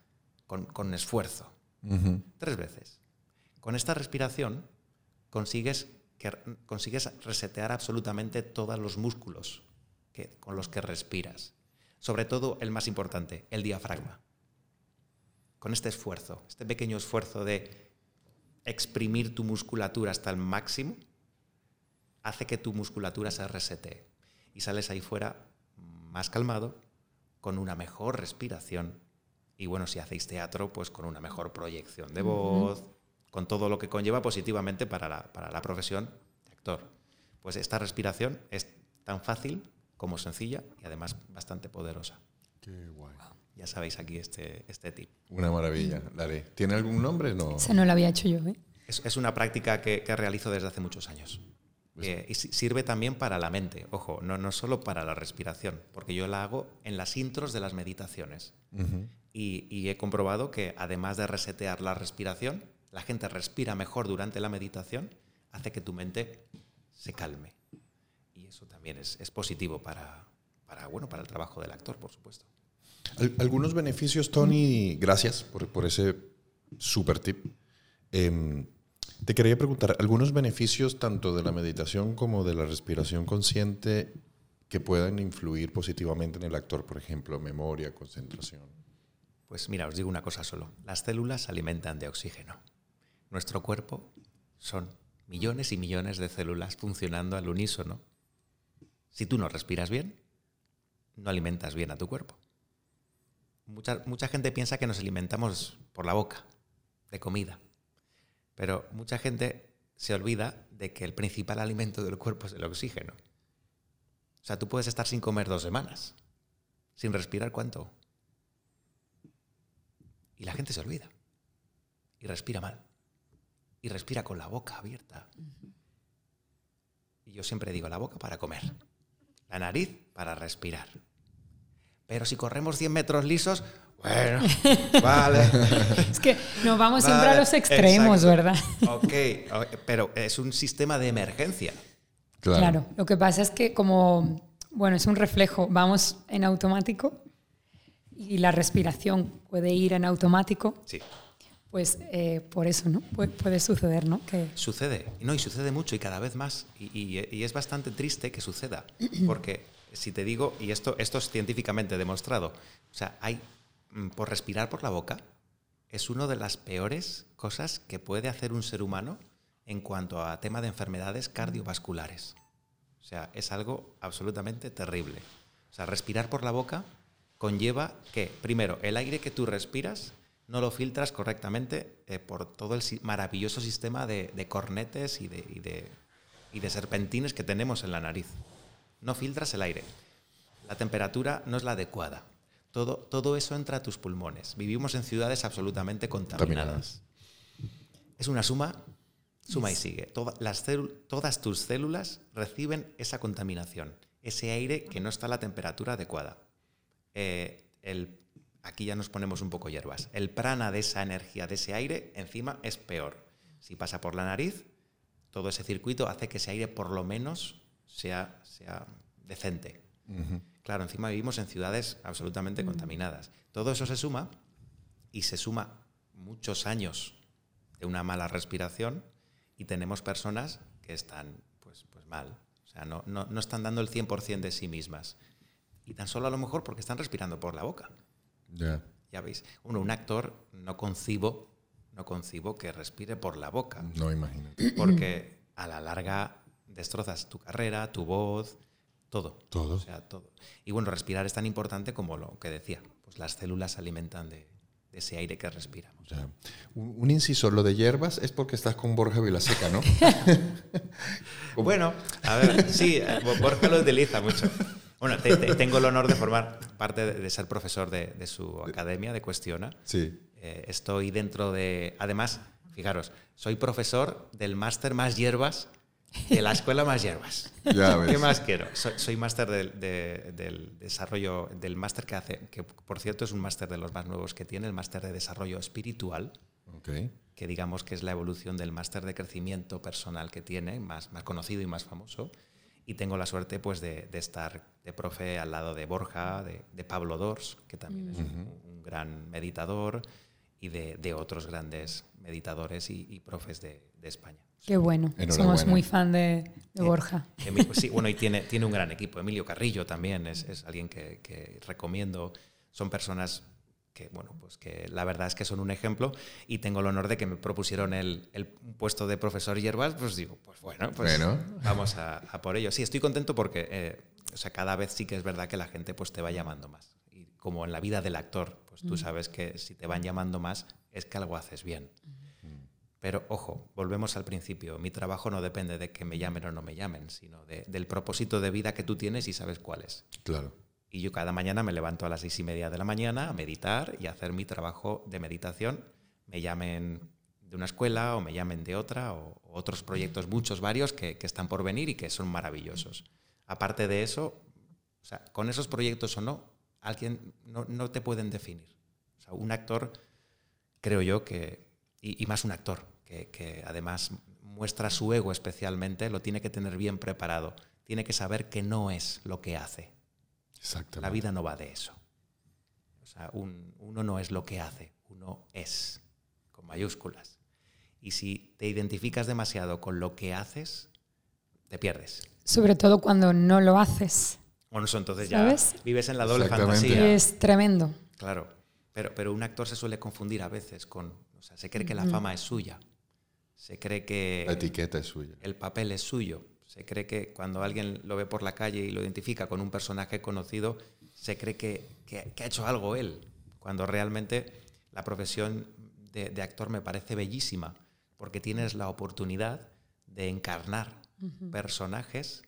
con, esfuerzo. Tres veces. Con esta respiración consigues, que, consigues resetear absolutamente todos los músculos que, con los que respiras. Sobre todo, el más importante, el diafragma. Con este esfuerzo, este pequeño esfuerzo de exprimir tu musculatura hasta el máximo, hace que tu musculatura se resete y sales ahí fuera más calmado, con una mejor respiración y bueno, si hacéis teatro, pues con una mejor proyección de voz, con todo lo que conlleva positivamente para la, para la profesión de actor. Pues esta respiración es tan fácil como sencilla y además bastante poderosa. Qué guay. Ya sabéis aquí este, este tip. Una maravilla, Dale. ¿Tiene algún nombre? No. No lo había hecho yo, ¿eh? Es, es una práctica que, que, realizo desde hace muchos años. Pues Eh, y si- sirve también para la mente, ojo, no, no solo para la respiración, porque yo la hago en las intros de las meditaciones. Y, y he comprobado que además de resetear la respiración, la gente respira mejor durante la meditación, hace que tu mente se calme. Eso también es, es positivo para, para, bueno, para el trabajo del actor, por supuesto. Al- Algunos beneficios, Tony, gracias por, por ese super tip. Em, te quería preguntar, algunos beneficios tanto de la meditación como de la respiración consciente que puedan influir positivamente en el actor, por ejemplo, memoria, concentración. Pues mira, os digo una cosa solo. Las células se alimentan de oxígeno. Nuestro cuerpo son millones y millones de células funcionando al unísono. Si tú no respiras bien, no alimentas bien a tu cuerpo. Mucha, mucha gente piensa que nos alimentamos por la boca, de comida. Pero mucha gente se olvida de que el principal alimento del cuerpo es el oxígeno. O sea, tú puedes estar sin comer dos semanas. Sin respirar, ¿cuánto? Y la gente se olvida. Y respira mal. Y respira con la boca abierta. Y yo siempre digo, la boca para comer. La nariz para respirar. Pero si corremos 100 metros lisos, bueno, [LAUGHS] vale. Es que nos vamos siempre a los extremos, exacto. ¿verdad? Ok, ok, pero es un sistema de emergencia. Claro. Lo que pasa es que como, bueno, es un reflejo, vamos en automático y la respiración puede ir en automático, Sí, pues eh, por eso, ¿no? Puede, puede suceder, ¿no? Que sucede. No, y sucede mucho y cada vez más. Y, y- y es bastante triste que suceda. [CLEARS THROAT] Porque si te digo, y esto, esto es científicamente demostrado, o sea, hay, mm, por respirar por la boca, es una de las peores cosas que puede hacer un ser humano en cuanto a tema de enfermedades cardiovasculares. O sea, es algo absolutamente terrible. O sea, respirar por la boca conlleva que, primero, el aire que tú respiras no lo filtras correctamente eh, por todo el si- maravilloso sistema de, de cornetes y de, y, de, y de serpentines que tenemos en la nariz. No filtras el aire. La temperatura no es la adecuada. Todo, todo eso entra a tus pulmones. Vivimos en ciudades absolutamente contaminadas. Contaminadas. Es una suma, suma y sigue. Toda- las célu- todas tus células reciben esa contaminación, ese aire que no está a la temperatura adecuada. Eh, el- aquí ya nos ponemos un poco hierbas. El prana de esa energía, de ese aire, encima es peor. Si pasa por la nariz, todo ese circuito hace que ese aire por lo menos sea, sea decente. Claro, encima vivimos en ciudades absolutamente contaminadas. Todo eso se suma y se suma muchos años de una mala respiración y tenemos personas que están pues, pues mal. O sea, no, no, no están dando el 100% de sí mismas. Y tan solo a lo mejor porque están respirando por la boca. Ya. Ya veis, uno, un actor no concibo, no concibo que respire por la boca No imagínate. porque a la larga destrozas tu carrera, tu voz, todo. Todo. O sea, todo. Y bueno, respirar es tan importante como lo que decía, pues las células se alimentan de, de ese aire que respiramos. Ya. Un, un inciso, lo de hierbas es porque estás con Borja Vilaseca, ¿no? [LAUGHS] [LAUGHS] Bueno, a ver, sí, eh, Bo- Borja lo utiliza mucho. Bueno, te- te- tengo el honor de formar parte de, de ser profesor de, de su academia, de Cuestiona. Sí. Eh, estoy dentro de. Además, fijaros, soy profesor del máster más hierbas de la escuela más hierbas. [LAUGHS] Ya ves. ¿Qué más quiero? Soy, soy máster del, de- del desarrollo, del máster que hace, que por cierto es un máster de los más nuevos que tiene, el máster de desarrollo espiritual, Ok. que digamos que es la evolución del máster de crecimiento personal que tiene, más, más conocido y más famoso. Y tengo la suerte pues, de, de estar de profe al lado de Borja, de, de Pablo Dors, que también es un, un gran meditador, y de, de otros grandes meditadores y, y profes de, de España. Qué bueno. Somos muy fan de, de Borja. Emi- pues sí, [LAUGHS] bueno, y tiene, tiene un gran equipo. Emilio Carrillo también es, es alguien que, que recomiendo. Son personas que, bueno, pues que la verdad es que son un ejemplo y tengo el honor de que me propusieron el, el puesto de profesor Yerbas, pues digo, pues bueno, pues Bueno. vamos a, a por ello. Sí, estoy contento porque, eh, sea, cada vez sí que es verdad que la gente pues te va llamando más. Y como en la vida del actor, pues tú sabes que si te van llamando más es que algo haces bien. Pero ojo, volvemos al principio. Mi trabajo no depende de que me llamen o no me llamen, sino de- del propósito de vida que tú tienes y sabes cuál es. Claro. Y yo cada mañana me levanto a las seis y media de la mañana a meditar y a hacer mi trabajo de meditación. Me llamen de una escuela o me llamen de otra o, o otros proyectos, muchos, varios, que, que están por venir y que son maravillosos. Aparte de eso, o sea, con esos proyectos o no, alguien no, no te pueden definir. O sea, un actor, creo yo que, y, y más un actor, que, que además muestra su ego especialmente, lo tiene que tener bien preparado. Tiene que saber que no es lo que hace. Exactamente. La vida no va de eso. O sea, un- uno no es lo que hace, uno es, con mayúsculas. Y si te identificas demasiado con lo que haces, te pierdes. Sobre todo cuando no lo haces. Bueno, eso entonces ya ¿Sabes? vives en la doble fantasía. Es tremendo. Claro, pero, pero un actor se suele confundir a veces con, o sea, se cree que la fama es suya, se cree que La etiqueta es suya. el papel es suyo, se cree que cuando alguien lo ve por la calle y lo identifica con un personaje conocido, se cree que, que- que ha hecho algo él, cuando realmente la profesión de, de actor me parece bellísima, porque tienes la oportunidad de encarnar personajes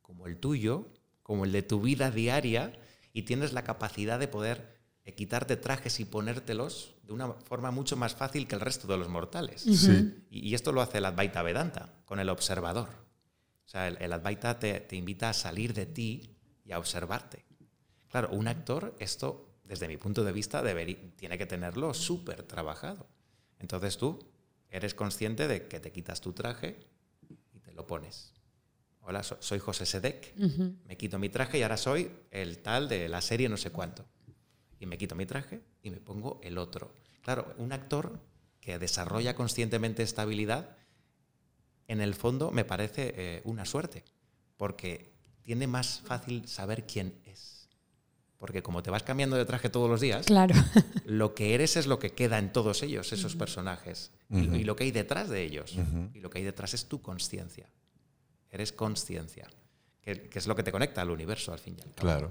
como el tuyo, como el de tu vida diaria, y tienes la capacidad de poder quitarte trajes y ponértelos de una forma mucho más fácil que el resto de los mortales. Sí. Y, y esto lo hace el Advaita Vedanta, con el observador. O sea, el, el Advaita te, te invita a salir de ti y a observarte. Claro, un actor, esto, desde mi punto de vista, debería, tiene que tenerlo súper trabajado. Entonces tú eres consciente de que te quitas tu traje lo pones. Hola, so- soy José Sedek, me quito mi traje y ahora soy el tal de la serie no sé cuánto. Y me quito mi traje y me pongo el otro. Claro, un actor que desarrolla conscientemente esta habilidad, en el fondo me parece eh, una suerte, porque tiene más fácil saber quién es. Porque como te vas cambiando de traje todos los días, Claro. [LAUGHS] lo que eres es lo que queda en todos ellos, esos personajes. Y- lo que hay detrás de ellos. Y lo que hay detrás es tu conciencia. Eres conciencia, que, que es lo que te conecta al universo al fin y al cabo. Claro.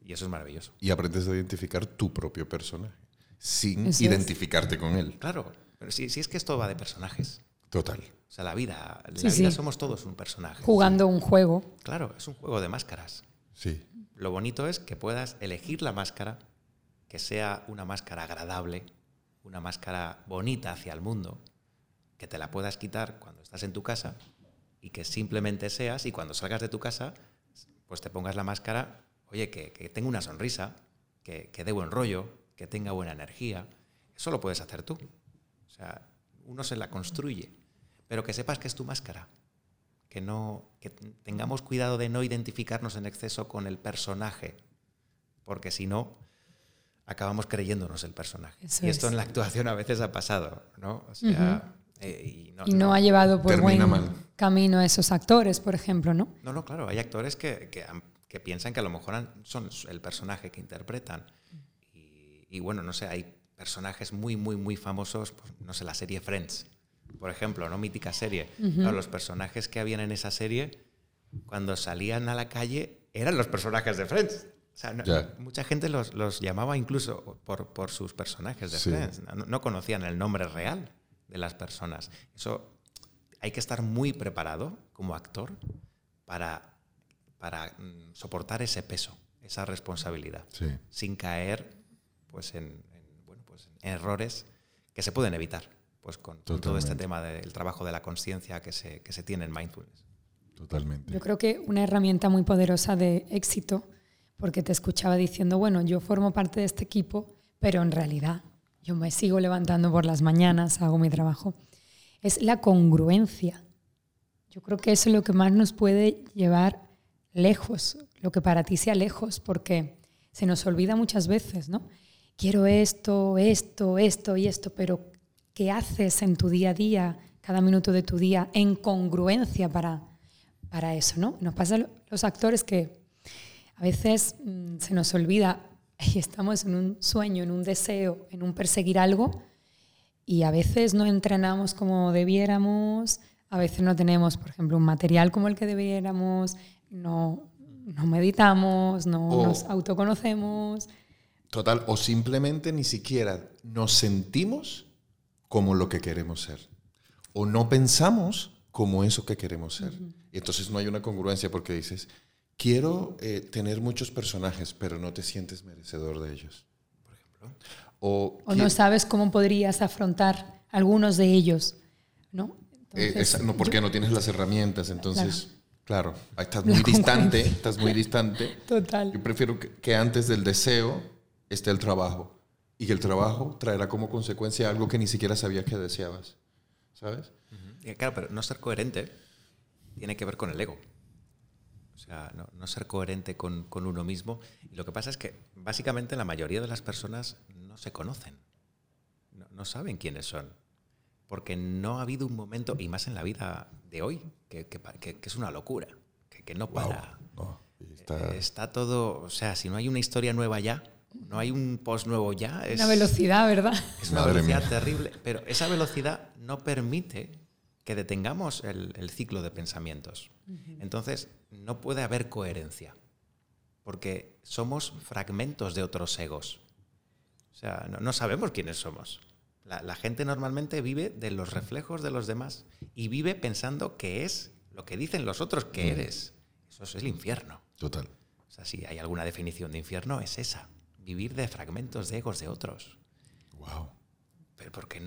Y eso es maravilloso. Y aprendes a identificar tu propio personaje sin Eso es. identificarte con él. Claro, pero si, si es que esto va de personajes. Total. O sea, la vida, la Sí, vida sí. somos todos un personaje. Jugando un juego. Claro, es un juego de máscaras. Sí. Lo bonito es que puedas elegir la máscara, que sea una máscara agradable, una máscara bonita hacia el mundo, que te la puedas quitar cuando estás en tu casa y que simplemente seas y cuando salgas de tu casa, pues te pongas la máscara, oye, que, tenga una sonrisa, que, que dé buen rollo, que tenga buena energía. Eso lo puedes hacer tú. O sea, uno se la construye, pero que sepas que es tu máscara que no que tengamos cuidado de no identificarnos en exceso con el personaje, porque si no acabamos creyéndonos el personaje. Eso y esto es. en la actuación a veces ha pasado, ¿no? O sea, eh, y no, Y no ha llevado por buen mal. camino a esos actores, por ejemplo, ¿no? no, no, claro, hay actores que, que que piensan que a lo mejor son el personaje que interpretan. Y, y bueno, no sé, hay personajes muy, muy, muy famosos, pues, no sé, la serie Friends, por ejemplo, ¿no? Mítica serie. Los personajes que habían en esa serie, cuando salían a la calle, eran los personajes de Friends. O sea, no- Ya. mucha gente los, los llamaba incluso por, por sus personajes de Sí. Friends. No, no conocían el nombre real de las personas. Eso hay que estar muy preparado como actor para, para mm, soportar ese peso, esa responsabilidad, Sí. sin caer pues, en, en, bueno, pues, en errores que se pueden evitar pues, con, con todo este tema del trabajo de la conciencia que se, que se tiene en mindfulness. Totalmente. Yo creo que una herramienta muy poderosa de éxito, porque te escuchaba diciendo, bueno, yo formo parte de este equipo, pero en realidad yo me sigo levantando por las mañanas, hago mi trabajo, es la congruencia. Yo creo que eso es lo que más nos puede llevar lejos, lo que para ti sea lejos, porque se nos olvida muchas veces, ¿no? Quiero esto, esto, esto y esto, pero ¿qué haces en tu día a día? cada minuto de tu día en congruencia para, para eso, ¿no? Nos pasa a los actores que a veces mm, se nos olvida [LAUGHS] y estamos en un sueño, en un deseo, en un perseguir algo y a veces no entrenamos como debiéramos, a veces no tenemos, por ejemplo, un material como el que debiéramos, no, no meditamos, no nos autoconocemos. Total, o simplemente ni siquiera nos sentimos como lo que queremos ser. O no pensamos como eso que queremos ser. Y entonces no hay una congruencia porque dices, quiero eh, tener muchos personajes, pero no te sientes merecedor de ellos, por ejemplo. O, no sabes cómo podrías afrontar algunos de ellos, ¿no? Eh, no, porque no tienes las herramientas, entonces, claro, estás muy distante, estás muy distante. Total. Yo prefiero que, antes del deseo esté el trabajo y que el trabajo traerá como consecuencia algo que ni siquiera sabías que deseabas, ¿sabes? Claro, pero no ser coherente tiene que ver con el ego. O sea, no, ser coherente con, con, uno mismo. Y lo que pasa es que básicamente la mayoría de las personas no se conocen, no, no saben quiénes son porque no ha habido un momento, y más en la vida de hoy, que, que, es una locura, que, no para. Eh, está... todo, o sea, si no hay una historia nueva ya, no hay un post nuevo ya. Es una velocidad, ¿verdad? Es una velocidad terrible, pero esa velocidad no permite que detengamos el, ciclo de pensamientos. Entonces, no puede haber coherencia, porque somos fragmentos de otros egos. O sea, no sabemos quiénes somos. La, gente normalmente vive de los reflejos de los demás y vive pensando que es lo que dicen los otros que eres. Eso es el infierno. Total. O sea, si hay alguna definición de infierno, es esa. Vivir de fragmentos de egos de otros. Wow. Pero ¿por qué,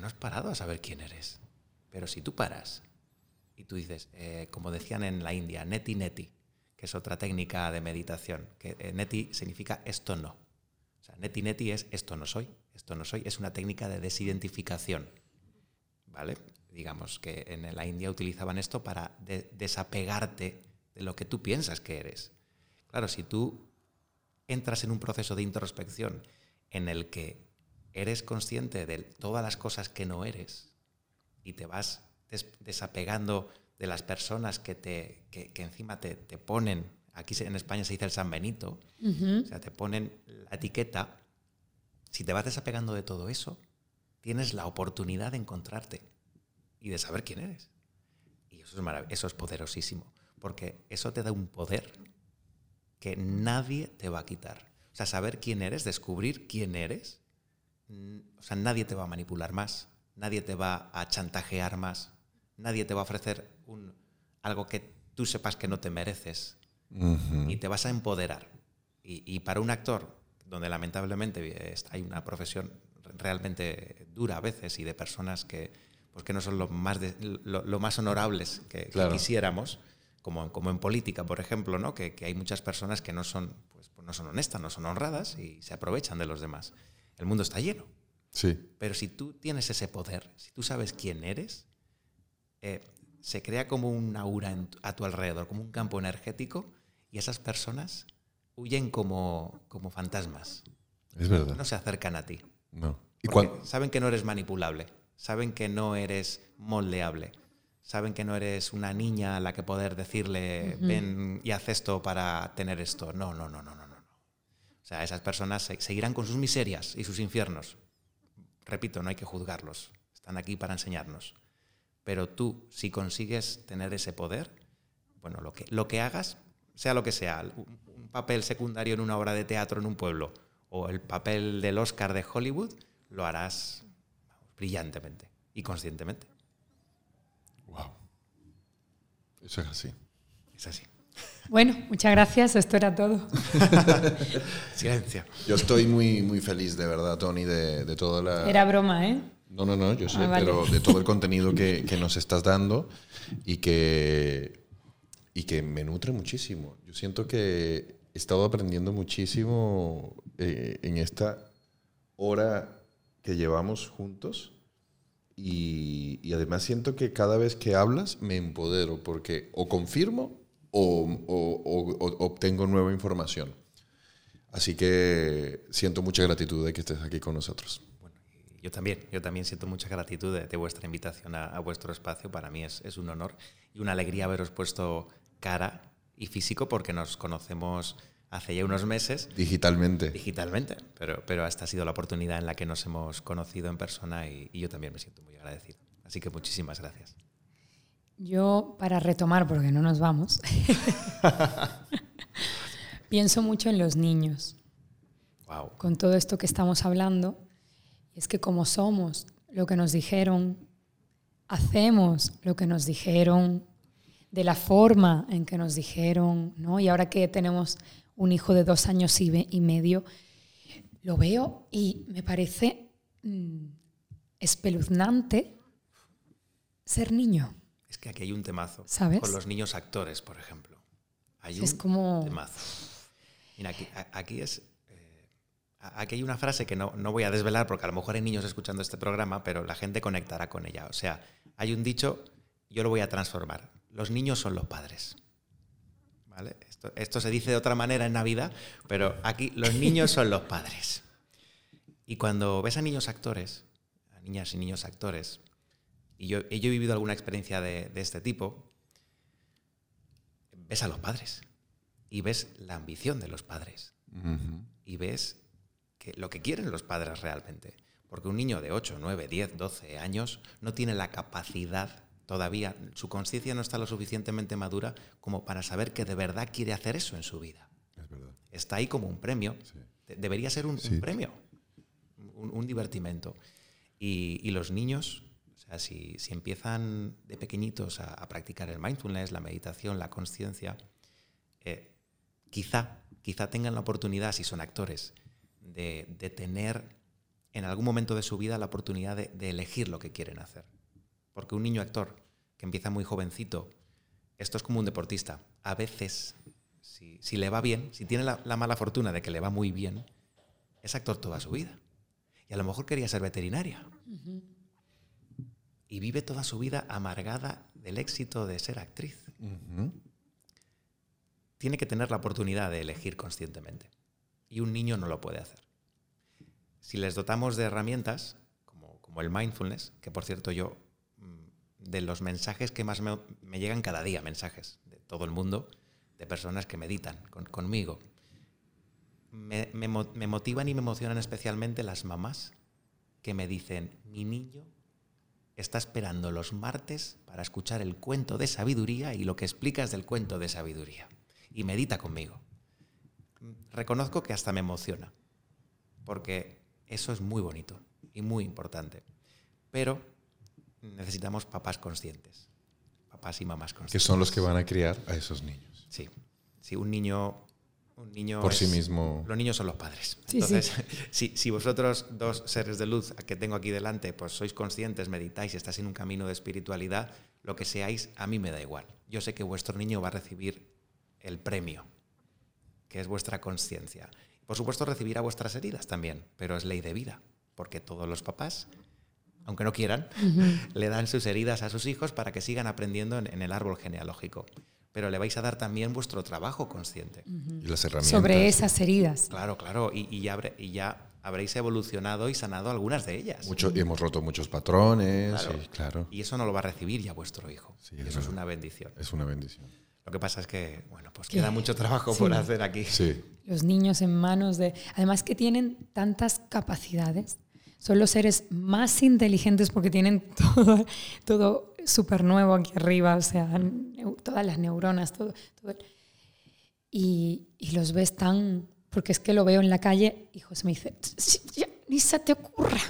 no has parado a saber quién eres? Pero si tú paras y tú dices, eh, como decían en la India, neti neti, que es otra técnica de meditación, que eh, neti significa esto no. O sea, neti neti es esto no soy, esto no soy, es una técnica de desidentificación. ¿Vale? Digamos que en la India utilizaban esto para desapegarte de lo que tú piensas que eres. Claro, si tú entras en un proceso de introspección en el que eres consciente de todas las cosas que no eres y te vas desapegando de las personas que, te, que, encima te, ponen, aquí en España se dice el San Benito, o sea, te ponen la etiqueta si te vas desapegando de todo eso, tienes la oportunidad de encontrarte y de saber quién eres. Y eso es, eso es poderosísimo, porque eso te da un poder que nadie te va a quitar. O sea, saber quién eres, descubrir quién eres, o sea, nadie te va a manipular más, nadie te va a chantajear más, nadie te va a ofrecer un, algo que tú sepas que no te mereces y te vas a empoderar. y para un actor donde lamentablemente hay una profesión realmente dura a veces y de personas que, pues que no son lo más, lo, más honorables que, quisiéramos, como, como en política, por ejemplo, ¿no? que, hay muchas personas que no son, pues, pues, no son honestas, no son honradas y se aprovechan de los demás. El mundo está lleno. Sí. Pero si tú tienes ese poder, si tú sabes quién eres, eh, se crea como un aura a tu alrededor, como un campo energético, y esas personas huyen como, como fantasmas. Es verdad. No se acercan a ti. No. ¿Y saben que no eres manipulable, saben que no eres moldeable, saben que no eres una niña a la que poder decirle, ven y haz esto para tener esto. No, no, no, no, no, no. O sea, esas personas seguirán con sus miserias y sus infiernos. Repito, no hay que juzgarlos, están aquí para enseñarnos. Pero tú, si consigues tener ese poder, bueno, lo que, lo que hagas, sea lo que sea, papel secundario en una obra de teatro en un pueblo o el papel del Oscar de Hollywood, lo harás brillantemente y conscientemente. Wow. Eso es así. Es así. [LAUGHS] Bueno, muchas gracias. Esto era todo. [LAUGHS] Silencio. Yo estoy muy, muy feliz, de verdad, Tony, de, de toda la... Era broma, ¿eh? No, no, no, yo sé, ah, pero de todo el contenido que, que, nos estás dando y que, y que me nutre muchísimo. Yo siento que he estado aprendiendo muchísimo eh, en esta hora que llevamos juntos y, además siento que cada vez que hablas me empodero porque o confirmo o, obtengo nueva información. Así que siento mucha gratitud de que estés aquí con nosotros. Bueno, Yo también, yo también siento mucha gratitud de, vuestra invitación a, vuestro espacio. Para mí es, es, un honor y una alegría haberos puesto cara y físico porque nos conocemos hace ya unos meses. Digitalmente. Digitalmente, pero, pero esta ha sido la oportunidad en la que nos hemos conocido en persona y, yo también me siento muy agradecido. Así que muchísimas gracias. Yo, para retomar, porque no nos vamos, [LAUGHS] pienso mucho en los niños. Wow. Con todo esto que estamos hablando, es que como somos lo que nos dijeron, hacemos lo que nos dijeron, de la forma en que nos dijeron, ¿no? Y ahora que tenemos un hijo de dos años y, medio, lo veo y me parece mm, espeluznante ser niño. Es que aquí hay un temazo. ¿Sabes? Con los niños actores, por ejemplo. Hay es un como... temazo. Mira, aquí, es... Eh, aquí hay una frase que no, no voy a desvelar porque a lo mejor hay niños escuchando este programa, pero la gente conectará con ella. O sea, hay un dicho, yo lo voy a transformar. Los niños son los padres. Esto, se dice de otra manera en Navidad, pero aquí los niños son los padres. Y cuando ves a niños actores, a niñas y niños actores, y yo, he vivido alguna experiencia de, este tipo, ves a los padres y ves la ambición de los padres y ves que, lo que quieren los padres realmente. Porque un niño de 8, 9, 10, 12 años no tiene la capacidad todavía su conciencia no está lo suficientemente madura como para saber que de verdad quiere hacer eso en su vida. Está ahí como un premio. Debería ser un, premio, un, divertimento. Y, los niños, o sea, si, empiezan de pequeñitos a, practicar el mindfulness, la meditación, la conciencia, eh, quizá, quizá tengan la oportunidad, si son actores, de, tener en algún momento de su vida la oportunidad de elegir lo que quieren hacer. Porque un niño actor que empieza muy jovencito, esto es como un deportista. A veces, si, le va bien, si tiene la, mala fortuna de que le va muy bien, es actor toda su vida. Y a lo mejor quería ser veterinaria. Y vive toda su vida amargada del éxito de ser actriz. Tiene que tener la oportunidad de elegir conscientemente. Y un niño no lo puede hacer. Si les dotamos de herramientas, como, como el mindfulness, que por cierto yo de los mensajes que más me, llegan cada día, mensajes de todo el mundo, de personas que meditan conmigo. Me, motivan y me emocionan especialmente las mamás que me dicen, mi niño está esperando los martes para escuchar el cuento de sabiduría y lo que explicas del cuento de sabiduría. Y medita conmigo. Reconozco que hasta me emociona, porque eso es muy bonito y muy importante. Pero necesitamos papás conscientes, papás y mamás conscientes. Que son los que van a criar a esos niños. Sí, sí un niño... Un niño Por sí mismo. Los niños son los padres. Entonces, [LAUGHS] Si, si, vosotros dos seres de luz que tengo aquí delante, pues sois conscientes, meditáis y estáis en un camino de espiritualidad, lo que seáis, a mí me da igual. Yo sé que vuestro niño va a recibir el premio, que es vuestra conciencia. Por supuesto, recibirá vuestras heridas también, pero es ley de vida, porque todos los papás aunque no quieran, [LAUGHS] le dan sus heridas a sus hijos para que sigan aprendiendo en, el árbol genealógico. Pero le vais a dar también vuestro trabajo consciente. Y las herramientas. Sobre esas heridas. Claro, claro. Y, ya, y ya habréis evolucionado y sanado algunas de ellas. Mucho, y hemos roto muchos patrones. Claro. Y, claro. y eso no lo va a recibir ya vuestro hijo. y eso es una bendición. Es una bendición. Lo que pasa es que, bueno, pues queda mucho trabajo por hacer aquí. Sí. Los niños en manos de... Además que tienen tantas capacidades son los seres más inteligentes porque tienen [LAUGHS] todo, todo súper nuevo aquí arriba, o sea, todas las neuronas, todo. Y, y, los ves tan, porque es que lo veo en la calle y José me dice, ni se te ocurra.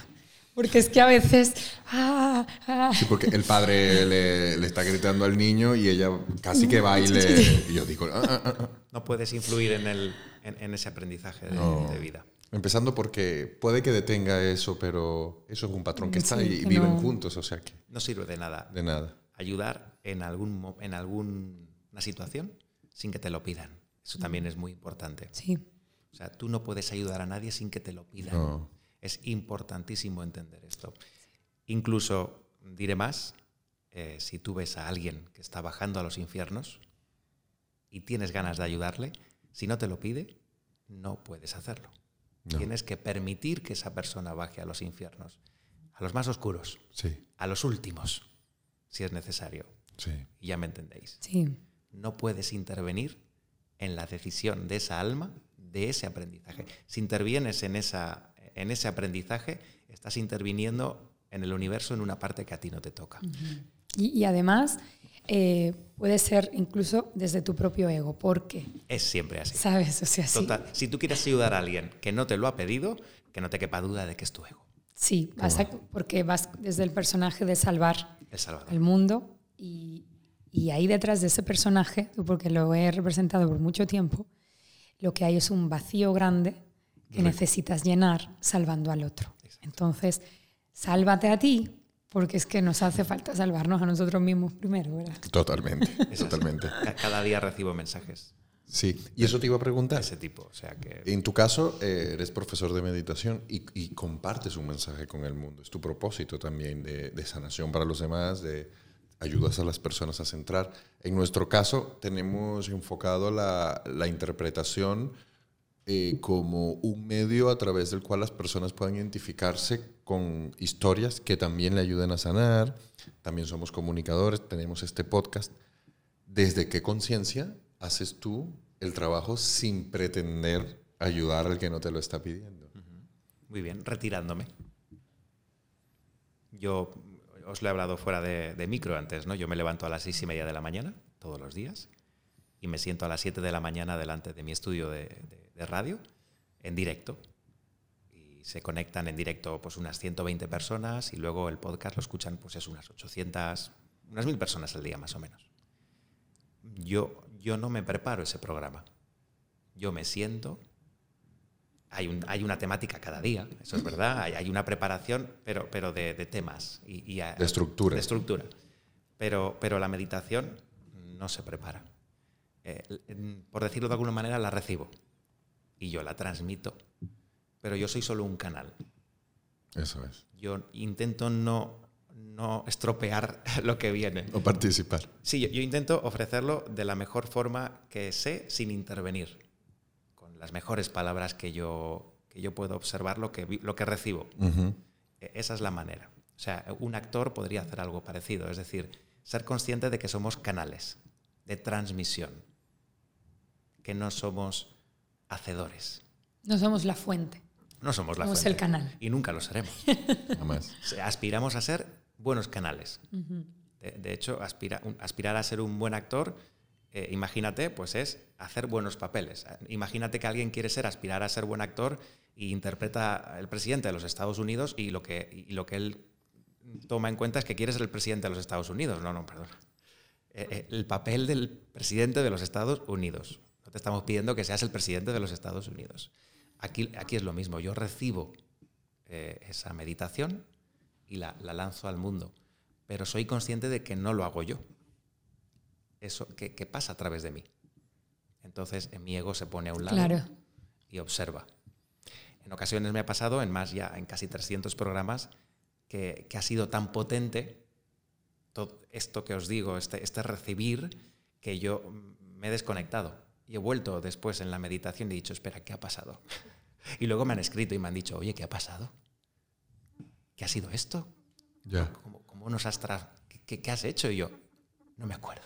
Porque es que a veces... Ah, ah. Sí, porque el padre le, le, está gritando al niño y ella casi que baile. Y yo digo... Ah, no puedes influir en, el, en, ese aprendizaje de, de vida. Empezando porque puede que detenga eso, pero eso es un patrón que está y viven juntos, o sea que... No sirve de nada. De nada. Ayudar en, algún, en alguna situación sin que te lo pidan. Eso también es muy importante. Sí. O sea, tú no puedes ayudar a nadie sin que te lo pidan. Es importantísimo entender esto. Incluso, diré más, eh, si tú ves a alguien que está bajando a los infiernos y tienes ganas de ayudarle, si no te lo pide, no puedes hacerlo. Tienes que permitir que esa persona baje a los infiernos. a los más oscuros, Sí, a los últimos, si es necesario. sí. Y ya me entendéis. Sí. No puedes intervenir en la decisión de esa alma, de ese aprendizaje. Si intervienes en, esa, en ese aprendizaje, estás interviniendo en el universo en una parte que a ti no te toca. Y, y además eh, puede ser incluso desde tu propio ego, porque, Es siempre así. ¿sabes? O sea, sí. Si tú quieres ayudar a alguien que no te lo ha pedido, que no te quepa duda de que es tu ego, Sí, vas a- porque vas desde el personaje de salvar el mundo y, y ahí detrás de ese personaje, porque lo he representado por mucho tiempo, lo que hay es un vacío grande que necesitas llenar salvando al otro. Entonces, sálvate a ti, porque es que nos hace falta salvarnos a nosotros mismos primero, ¿verdad? Totalmente, [LAUGHS] totalmente. Ca- Cada día recibo mensajes Sí, y eso te iba a preguntar. ese tipo. O sea que En tu caso, eh, eres profesor de meditación y, y compartes un mensaje con el mundo. Es tu propósito también de, de sanación para los demás, de ayudas a las personas a centrar. En nuestro caso, tenemos enfocado la, la interpretación eh, como un medio a través del cual las personas puedan identificarse con historias que también le ayuden a sanar. También somos comunicadores, tenemos este podcast. ¿Desde qué conciencia haces tú el trabajo sin pretender ayudar al que no te lo está pidiendo? Muy bien, retirándome. Yo os lo he hablado fuera de, micro antes, ¿no? Yo me levanto a las seis y media de la mañana, todos los días, y me siento a las siete de la mañana delante de mi estudio de radio, en directo. Y se conectan en directo pues unas 120 personas y luego el podcast lo escuchan pues es unas 800, unas mil personas al día más o menos. Yo, yo no me preparo ese programa. Yo me siento, hay, un- hay una temática cada día, eso es verdad, hay, hay una preparación, pero, pero de, de temas. Y, y a- De estructura. De estructura. Pero, pero la meditación no se prepara. Eh, por decirlo de alguna manera, la recibo y yo la transmito, pero yo soy solo un canal. Eso es. Yo intento no, no estropear [LAUGHS] lo que viene. O participar. Sí, yo, yo intento ofrecerlo de la mejor forma que sé sin intervenir, con las mejores palabras que yo, que yo puedo observar lo que, lo que recibo. E- Esa es la manera. O sea, un actor podría hacer algo parecido, es decir, ser consciente de que somos canales de transmisión, que no somos hacedores. No somos la fuente. No somos la Somos fuente. el canal. Y nunca lo seremos. [LAUGHS] Jamás. Aspiramos a ser buenos canales. De, de hecho, aspira- un- aspirar a ser un buen actor, eh, imagínate, pues es hacer buenos papeles. Imagínate que alguien quiere ser, aspirar a ser buen actor e interpreta al presidente de los Estados Unidos y lo que, y lo que él toma en cuenta es que quiere ser el presidente de los Estados Unidos. No, no, perdón. Eh, eh, el papel del presidente de los Estados Unidos. No te estamos pidiendo que seas el presidente de los Estados Unidos. Aquí, aquí es lo mismo. Yo recibo eh, esa meditación y la, la lanzo al mundo. Pero soy consciente de que no lo hago yo. Eso que, que pasa a través de mí. Entonces eh, mi ego se pone a un lado Claro. y observa. En ocasiones me ha pasado, en más ya, en casi 300 programas, que, que ha sido tan potente todo esto que os digo, este, este recibir, que yo me he desconectado. Y he vuelto después en la meditación y he dicho, espera, ¿qué ha pasado? [LAUGHS] Y luego me han escrito y me han dicho, oye, ¿qué ha pasado? ¿Qué ha sido esto? ¿Cómo, cómo nos has tra- ¿Qué- qué, qué has hecho? Y yo, no me acuerdo.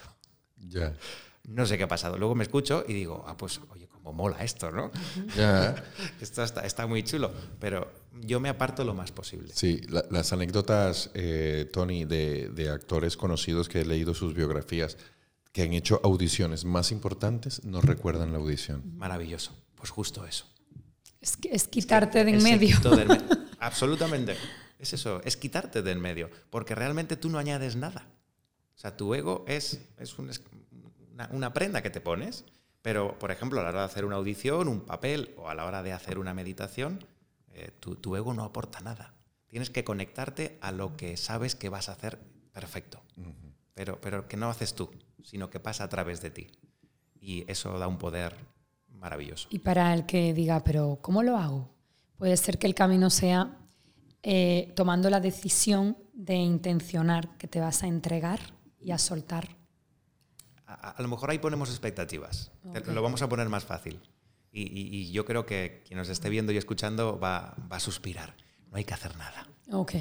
ya, No sé qué ha pasado. Luego me escucho y digo, ah, pues, oye, cómo mola esto, ¿no? [LAUGHS] ya. [LAUGHS] Esto está, está muy chulo. Pero yo me aparto lo más posible. Sí, la- las anécdotas, eh, Tony, de, de actores conocidos que he leído sus biografías, que han hecho audiciones más importantes, no recuerdan la audición. Maravilloso. Pues justo eso. Es, que- es quitarte de en medio. secreto del me- [LAUGHS] Absolutamente. Es eso, es quitarte de en medio. Porque realmente tú no añades nada. O sea, tu ego es, es un es- una, una prenda que te pones, pero, por ejemplo, a la hora de hacer una audición, un papel o a la hora de hacer una meditación, eh, tu, tu ego no aporta nada. Tienes que conectarte a lo que sabes que vas a hacer perfecto. Pero, pero que no haces tú, sino que pasa a través de ti. Y eso da un poder maravilloso. Y para el que diga, pero ¿cómo lo hago? Puede ser que el camino sea eh, tomando la decisión de intencionar que te vas a entregar y a soltar. A, a lo mejor ahí ponemos expectativas. Te- Ok. Lo vamos a poner más fácil. Y, y- y yo creo que quien nos esté viendo y escuchando va, va a suspirar. No hay que hacer nada. Ok.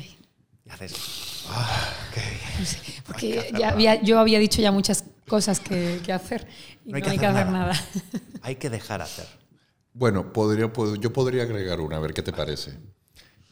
Y haces, [LAUGHS] Porque ya había, yo había dicho ya muchas cosas que, que hacer y no hay, que, hacer nada. [LAUGHS] hay que dejar hacer. Bueno, podría, yo podría agregar una, a ver qué te parece.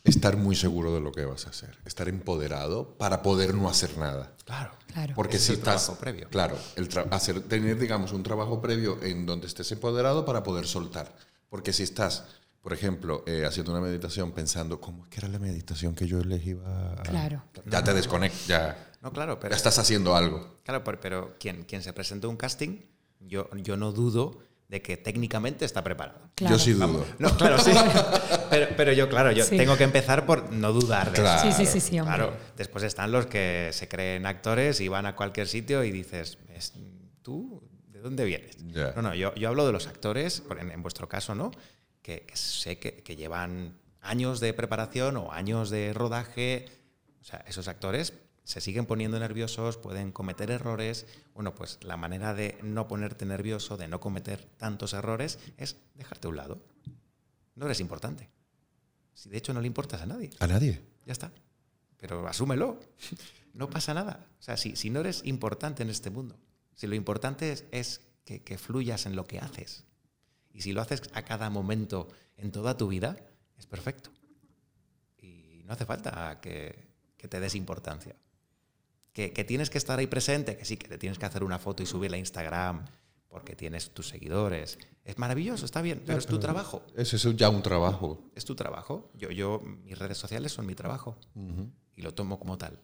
Estar muy seguro de lo que vas a hacer, estar empoderado para poder no hacer nada. Claro, claro. Porque si estás previo. Claro, el hacer, tener digamos un trabajo previo en donde estés empoderado para poder soltar. Porque si estás por ejemplo, eh, haciendo una meditación pensando, ¿cómo es que era la meditación que yo elegí? A... Claro. Ya te desconectas, ya, no, claro, pero, ya estás haciendo algo. Claro, pero, pero quien, quien se presenta a un casting, yo, yo no dudo de que técnicamente está preparado. Yo sí dudo. No, claro, sí. [LAUGHS] Pero, pero yo, claro, yo tengo que empezar por no dudar de claro. eso. Sí, sí, sí, sí Claro, después están los que se creen actores y van a cualquier sitio y dices, ¿tú de dónde vienes? No, no, yo, yo hablo de los actores, en, en vuestro caso, ¿no? Que, sé que, llevan años de preparación o años de rodaje. O sea, esos actores se siguen poniendo nerviosos, pueden cometer errores. Bueno, pues la manera de no ponerte nervioso, de no cometer tantos errores, es dejarte a un lado. No eres importante. Si de hecho no le importas a nadie. A nadie. Ya está. Pero asúmelo. No pasa nada. O sea, si, si no eres importante en este mundo, si lo importante es, es que, que fluyas en lo que haces, y si lo haces a cada momento en toda tu vida, es perfecto. Y no hace falta que, te des importancia. Que, tienes que estar ahí presente, que sí, que te tienes que hacer una foto y subirla a Instagram porque tienes tus seguidores. Es maravilloso, está bien, pero es tu trabajo. Es eso ya un trabajo. Es tu trabajo. Yo, yo mis redes sociales son mi trabajo y lo tomo como tal.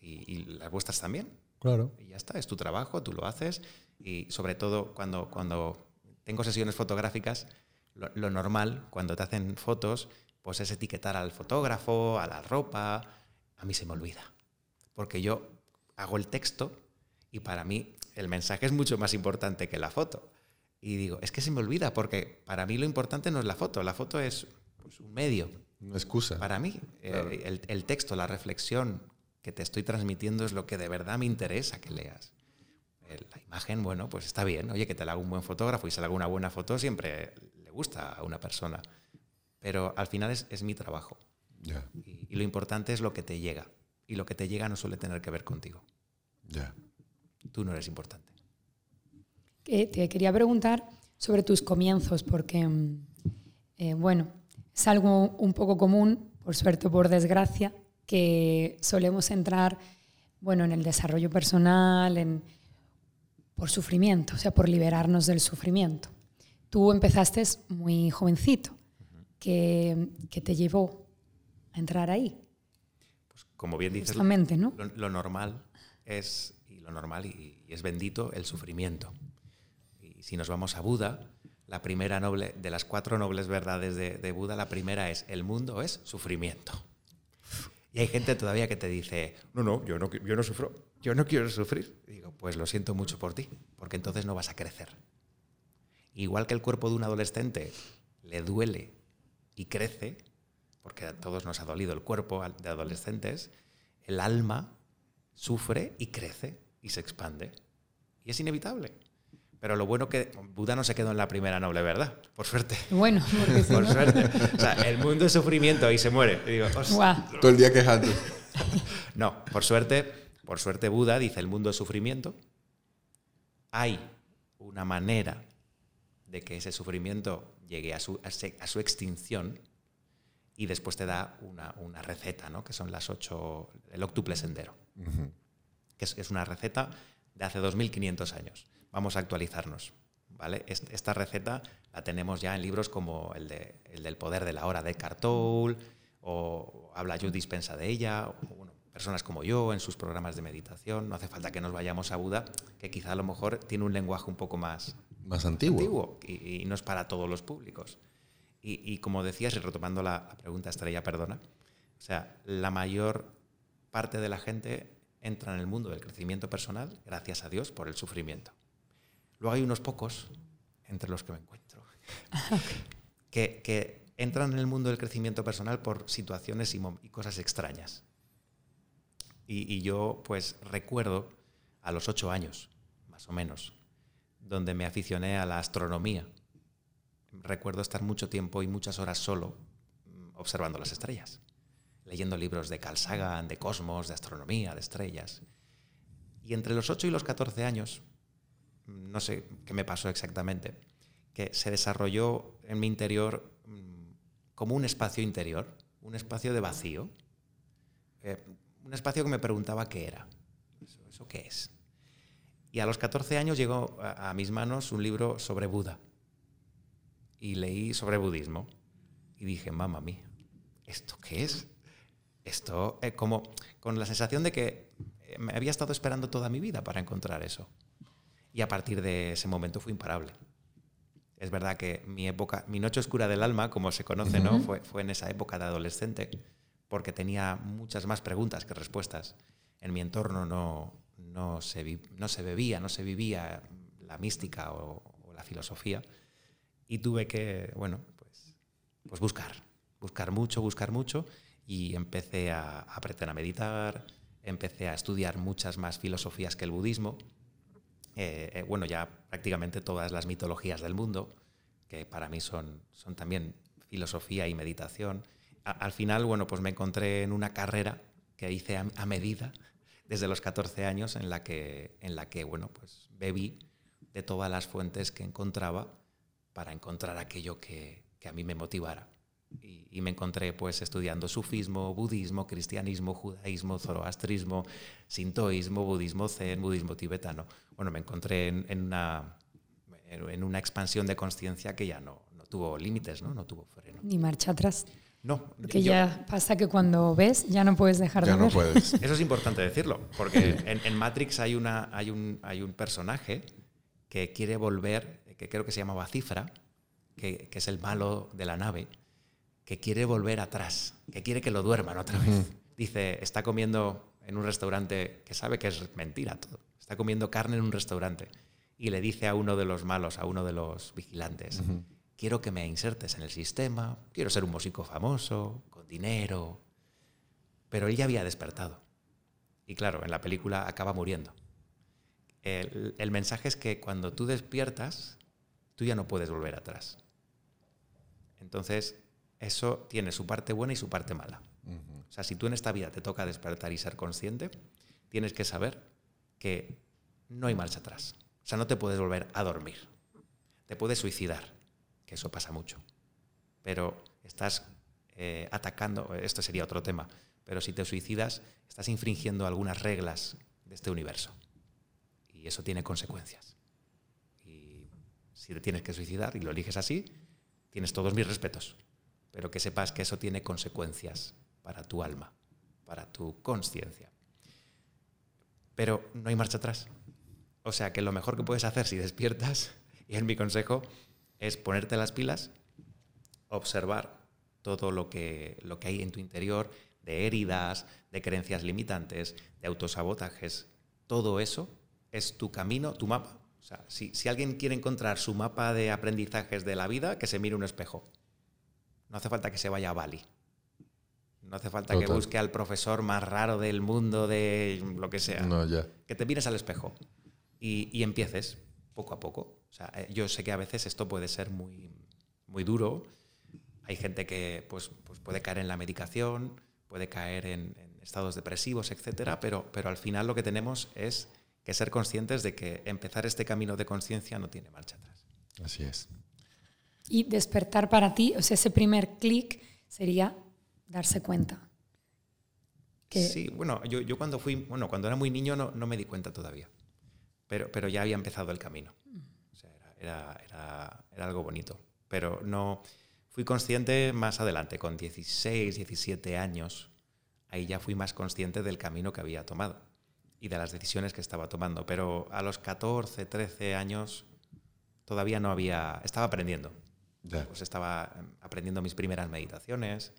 Y, y, las vuestras también. Claro. Y ya está, es tu trabajo, tú lo haces. Y sobre todo cuando, cuando tengo sesiones fotográficas, lo, normal cuando te hacen fotos, pues es etiquetar al fotógrafo, a la ropa. A mí se me olvida, porque yo hago el texto y para mí el mensaje es mucho más importante que la foto. Y digo, es que se me olvida, porque para mí lo importante no es la foto, la foto es pues, un medio. Una excusa. Para mí, eh, el, el texto, la reflexión que te estoy transmitiendo es lo que de verdad me interesa que leas la imagen, bueno, pues está bien. Oye, que te la haga un buen fotógrafo y se le haga una buena foto siempre le gusta a una persona. Pero al final es, mi trabajo. Y, lo importante es lo que te llega. Y lo que te llega no suele tener que ver contigo. Ya. Tú no eres importante. te quería preguntar sobre tus comienzos, porque, mm, eh, bueno, es algo un poco común, por suerte o por desgracia, que solemos entrar, bueno, en el desarrollo personal, en, por sufrimiento, o sea, por liberarnos del sufrimiento. Tú empezaste muy jovencito. ¿Qué, te llevó a entrar ahí? Pues como bien dices, ¿no? lo, normal es, y lo normal y, es bendito, el sufrimiento. Y si nos vamos a Buda, la primera noble, de las cuatro nobles verdades de, de Buda, la primera es, el mundo es sufrimiento. Y hay gente todavía que te dice, no, no, yo no, yo no sufro, yo no quiero sufrir. digo, pues lo siento mucho por ti, porque entonces no vas a crecer. Igual que el cuerpo de un adolescente le duele y crece, porque a todos nos ha dolido el cuerpo de adolescentes, el alma sufre y crece y se expande. Y es inevitable. Pero lo bueno que Buda no se quedó en la primera noble verdad, por suerte. Bueno, porque [LAUGHS] por suerte. O sea, el mundo es sufrimiento y se muere. digo, Todo el día quejando. [LAUGHS] no, por suerte, por suerte Buda dice el mundo es sufrimiento. Hay una manera de que ese sufrimiento llegue a su, a su extinción y después te da una, una, receta, ¿no? que son las ocho, el octuple sendero, que es, es, una receta de hace 2500 años vamos a actualizarnos. ¿vale? Esta receta la tenemos ya en libros como el, de, el del poder de la hora de Cartoul, o Habla yo dispensa de ella, personas como yo en sus programas de meditación. No hace falta que nos vayamos a Buda, que quizá a lo mejor tiene un lenguaje un poco más, más antiguo, y, no es para todos los públicos. Y, como decías, y retomando la, la pregunta estrella, perdona, o sea, la mayor parte de la gente entra en el mundo del crecimiento personal, gracias a Dios, por el sufrimiento. Luego hay unos pocos, entre los que me encuentro, [LAUGHS] que, entran en el mundo del crecimiento personal por situaciones y, cosas extrañas. Y, yo pues recuerdo a los ocho años, más o menos, donde me aficioné a la astronomía. Recuerdo estar mucho tiempo y muchas horas solo mm, observando las estrellas. leyendo libros de Carl Sagan, de cosmos, de astronomía, de estrellas. Y entre los 8 y los 14 años, no sé qué me pasó exactamente, que se desarrolló en mi interior mm, como un espacio interior, un espacio de vacío, eh, un espacio que me preguntaba qué era, ¿Eso, qué es? Y a los 14 años llegó a, mis manos un libro sobre Buda y leí sobre budismo y dije, mamá mía, ¿esto qué es? Esto, es como con la sensación de que eh, me había estado esperando toda mi vida para encontrar eso. Y a partir de ese momento fue imparable. Es verdad que mi época, mi noche oscura del alma, como se conoce, ¿no? Fue, fue en esa época de adolescente, porque tenía muchas más preguntas que respuestas. En mi entorno no, no se, no se bebía, no se vivía la mística o, la filosofía. Y tuve que, bueno, pues, pues buscar, buscar mucho, buscar mucho. Y empecé a, aprender a meditar, empecé a estudiar muchas más filosofías que el budismo. Eh, eh, bueno, ya prácticamente todas las mitologías del mundo, que para mí son, son también filosofía y meditación. Al final, bueno, pues me encontré en una carrera que hice a medida desde los 14 años en la que, en la que bueno, pues bebí de todas las fuentes que encontraba para encontrar aquello que, que a mí me motivara. Y, me encontré pues estudiando sufismo, budismo, cristianismo, judaísmo, zoroastrismo, sintoísmo, budismo zen, budismo tibetano. Bueno, me encontré en, en una, en una expansión de conciencia que ya no, no tuvo límites, ¿no? no tuvo freno. Ni marcha atrás. No. Porque ya pasa que cuando ves ya no puedes dejar de ver. no puedes. [LAUGHS] Eso es importante decirlo, porque en, Matrix hay, una, hay, un, hay un personaje que quiere volver, que creo que se llamaba Cifra, que, que, es el malo de la nave, que quiere volver atrás, que quiere que lo duerman otra vez. Dice, está comiendo en un restaurante que sabe que es mentira todo. Está comiendo carne en un restaurante y le dice a uno de los malos, a uno de los vigilantes, quiero que me insertes en el sistema, quiero ser un músico famoso, con dinero. Pero él ya había despertado. Y claro, en la película acaba muriendo. El, mensaje es que cuando tú despiertas, tú ya no puedes volver atrás. Entonces, eso tiene su parte buena y su parte mala. O sea, si tú en esta vida te toca despertar y ser consciente, tienes que saber que no hay marcha atrás. O sea, no te puedes volver a dormir. Te puedes suicidar eso pasa mucho. Pero estás eh, atacando, esto sería otro tema, pero si te suicidas, estás infringiendo algunas reglas de este universo. Y eso tiene consecuencias. Y si te tienes que suicidar y lo eliges así, tienes todos mis respetos. Pero que sepas que eso tiene consecuencias para tu alma, para tu conciencia. Pero no hay marcha atrás. O sea que lo mejor que puedes hacer si despiertas, [LAUGHS] y es mi consejo, es ponerte las pilas, observar todo lo que, lo que hay en tu interior de heridas, de creencias limitantes, de autosabotajes. Todo eso es tu camino, tu mapa. O sea, si, alguien quiere encontrar su mapa de aprendizajes de la vida, que se mire un espejo. No hace falta que se vaya a Bali. No hace falta que busque al profesor más raro del mundo, de lo que sea. No, ya. Que te mires al espejo y, y empieces poco a poco. O sea, eh, yo sé que a veces esto puede ser muy, muy duro. Hay gente que pues, pues puede caer en la medicación, puede caer en, estados depresivos, etcétera, pero, pero al final lo que tenemos es que ser conscientes de que empezar este camino de conciencia no tiene marcha atrás. Así es. Y despertar para ti, o sea, ese primer clic sería darse cuenta. Sí, bueno, yo, yo, cuando fui, bueno, cuando era muy niño no, no me di cuenta todavía, pero, pero ya había empezado el camino era, era, era, algo bonito. Pero no fui consciente más adelante, con 16, 17 años. Ahí ya fui más consciente del camino que había tomado y de las decisiones que estaba tomando. Pero a los 14, 13 años todavía no había, estaba aprendiendo. Pues estaba aprendiendo mis primeras meditaciones,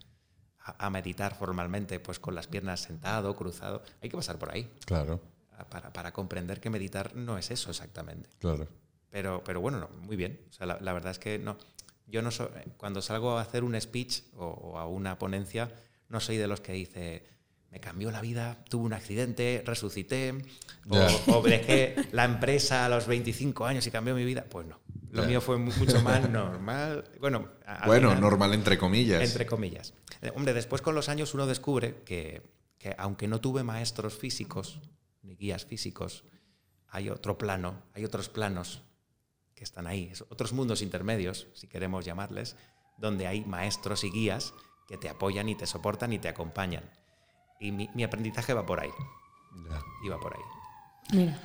a, a, meditar formalmente, pues con las piernas sentado, cruzado. Hay que pasar por ahí. Claro. Para, para comprender que meditar no es eso exactamente. Claro. Pero, pero bueno, muy bien. O sea, la, verdad es que no. Yo no soy, cuando salgo a hacer un speech o, a una ponencia, no soy de los que dice, me cambió la vida, tuve un accidente, resucité, o, dejé la empresa a los 25 años y cambió mi vida. Pues no. Lo mío fue mucho más normal. Bueno, bueno normal entre comillas. Entre comillas. Eh, hombre, después con los años uno descubre que, que aunque no tuve maestros físicos, ni guías físicos, hay otro plano, hay otros planos que están ahí, otros mundos intermedios, si queremos llamarles, donde hay maestros y guías que te apoyan y te soportan y te acompañan. Y mi, aprendizaje va por ahí. Y va por ahí. Mira.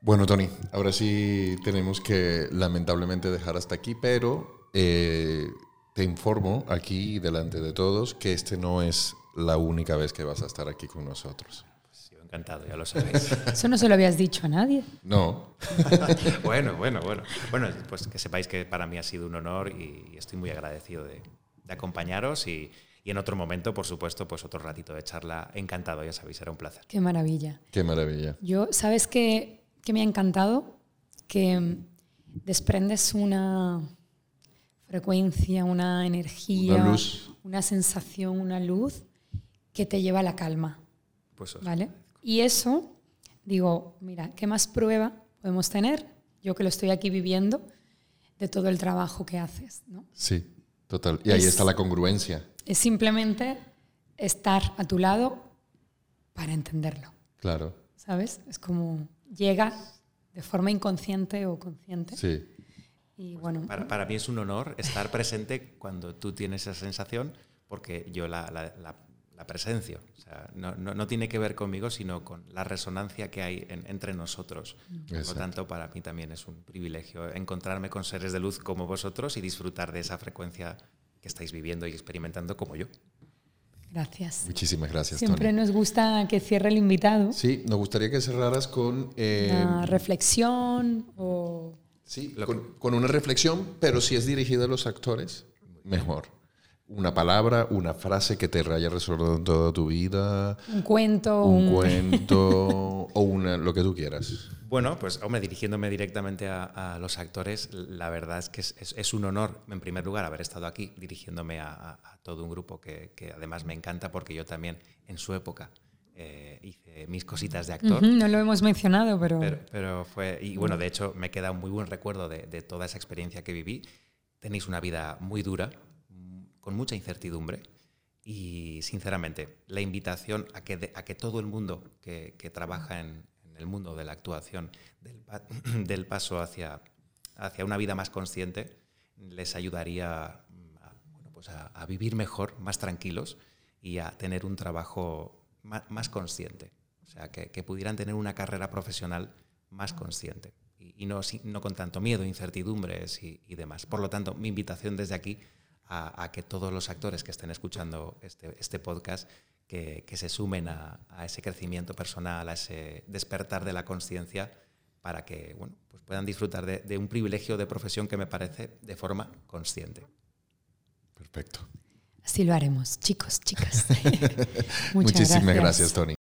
Bueno, Tony, ahora sí tenemos que lamentablemente dejar hasta aquí, pero eh, te informo aquí delante de todos que este no es la única vez que vas a estar aquí con nosotros. Encantado, ya lo sabéis. [LAUGHS] Eso no se lo habías dicho a nadie. No. [LAUGHS] bueno, bueno, bueno. Bueno, pues que sepáis que para mí ha sido un honor y estoy muy agradecido de, de acompañaros y, y en otro momento, por supuesto, pues otro ratito de charla. Encantado, ya sabéis, era un placer. Qué maravilla. Qué maravilla. Yo, ¿sabes qué, qué me ha encantado? Que desprendes una frecuencia, una energía, una, luz. una sensación, una luz que te lleva a la calma. Pues ¿Vale? Y eso, digo, mira, ¿qué más prueba podemos tener? Yo que lo estoy aquí viviendo, de todo el trabajo que haces, ¿no? Sí, total. Y ahí está la congruencia. Es simplemente estar a tu lado para entenderlo. Claro. ¿Sabes? Es como llega de forma inconsciente o consciente. Sí. Y pues bueno. Para, para, mí es un honor estar presente cuando tú tienes esa sensación, porque yo la, la, la, presencio. O sea, no, no, no, tiene que ver conmigo, sino con la resonancia que hay entre nosotros. Por lo tanto, para mí también es un privilegio encontrarme con seres de luz como vosotros y disfrutar de esa frecuencia estáis viviendo y experimentando como yo. Gracias. Muchísimas gracias. Siempre nos gusta que cierre el invitado. Sí, nos gustaría que cerraras con... Eh, una reflexión o... Sí, con, con, una reflexión, pero si es dirigida a los actores, mejor. Una palabra, una frase que te haya resuelto toda tu vida. Un cuento. Un, un... cuento [LAUGHS] o una, lo que tú quieras. Bueno, pues hombre, dirigiéndome directamente a, los actores, la verdad es que es, un honor, en primer lugar, haber estado aquí dirigiéndome a, todo un grupo que, además me encanta porque yo también en su época eh, hice mis cositas de actor. no lo hemos mencionado, pero... pero... fue... Y bueno, de hecho me queda un muy buen recuerdo de, toda esa experiencia que viví. Tenéis una vida muy dura, con mucha incertidumbre. Y sinceramente, la invitación a que, a que todo el mundo que trabaja en, el mundo de la actuación, [CLEARS THROAT] del, paso hacia, hacia una vida más consciente, les ayudaría mm, a, pues a, vivir mejor, más tranquilos y a tener un trabajo más, consciente. O sea, que, pudieran tener una carrera profesional más consciente y, no, no, con tanto miedo, incertidumbres y, demás. Por lo tanto, mi invitación desde aquí a, que todos los actores que estén escuchando este, este podcast que, se sumen a, ese crecimiento personal, a ese despertar de la conciencia, para que bueno, pues puedan disfrutar de, un privilegio de profesión que me parece de forma consciente. Perfecto. Así lo haremos, chicos, chicas. [LAUGHS] Muchísimas gracias, Tony.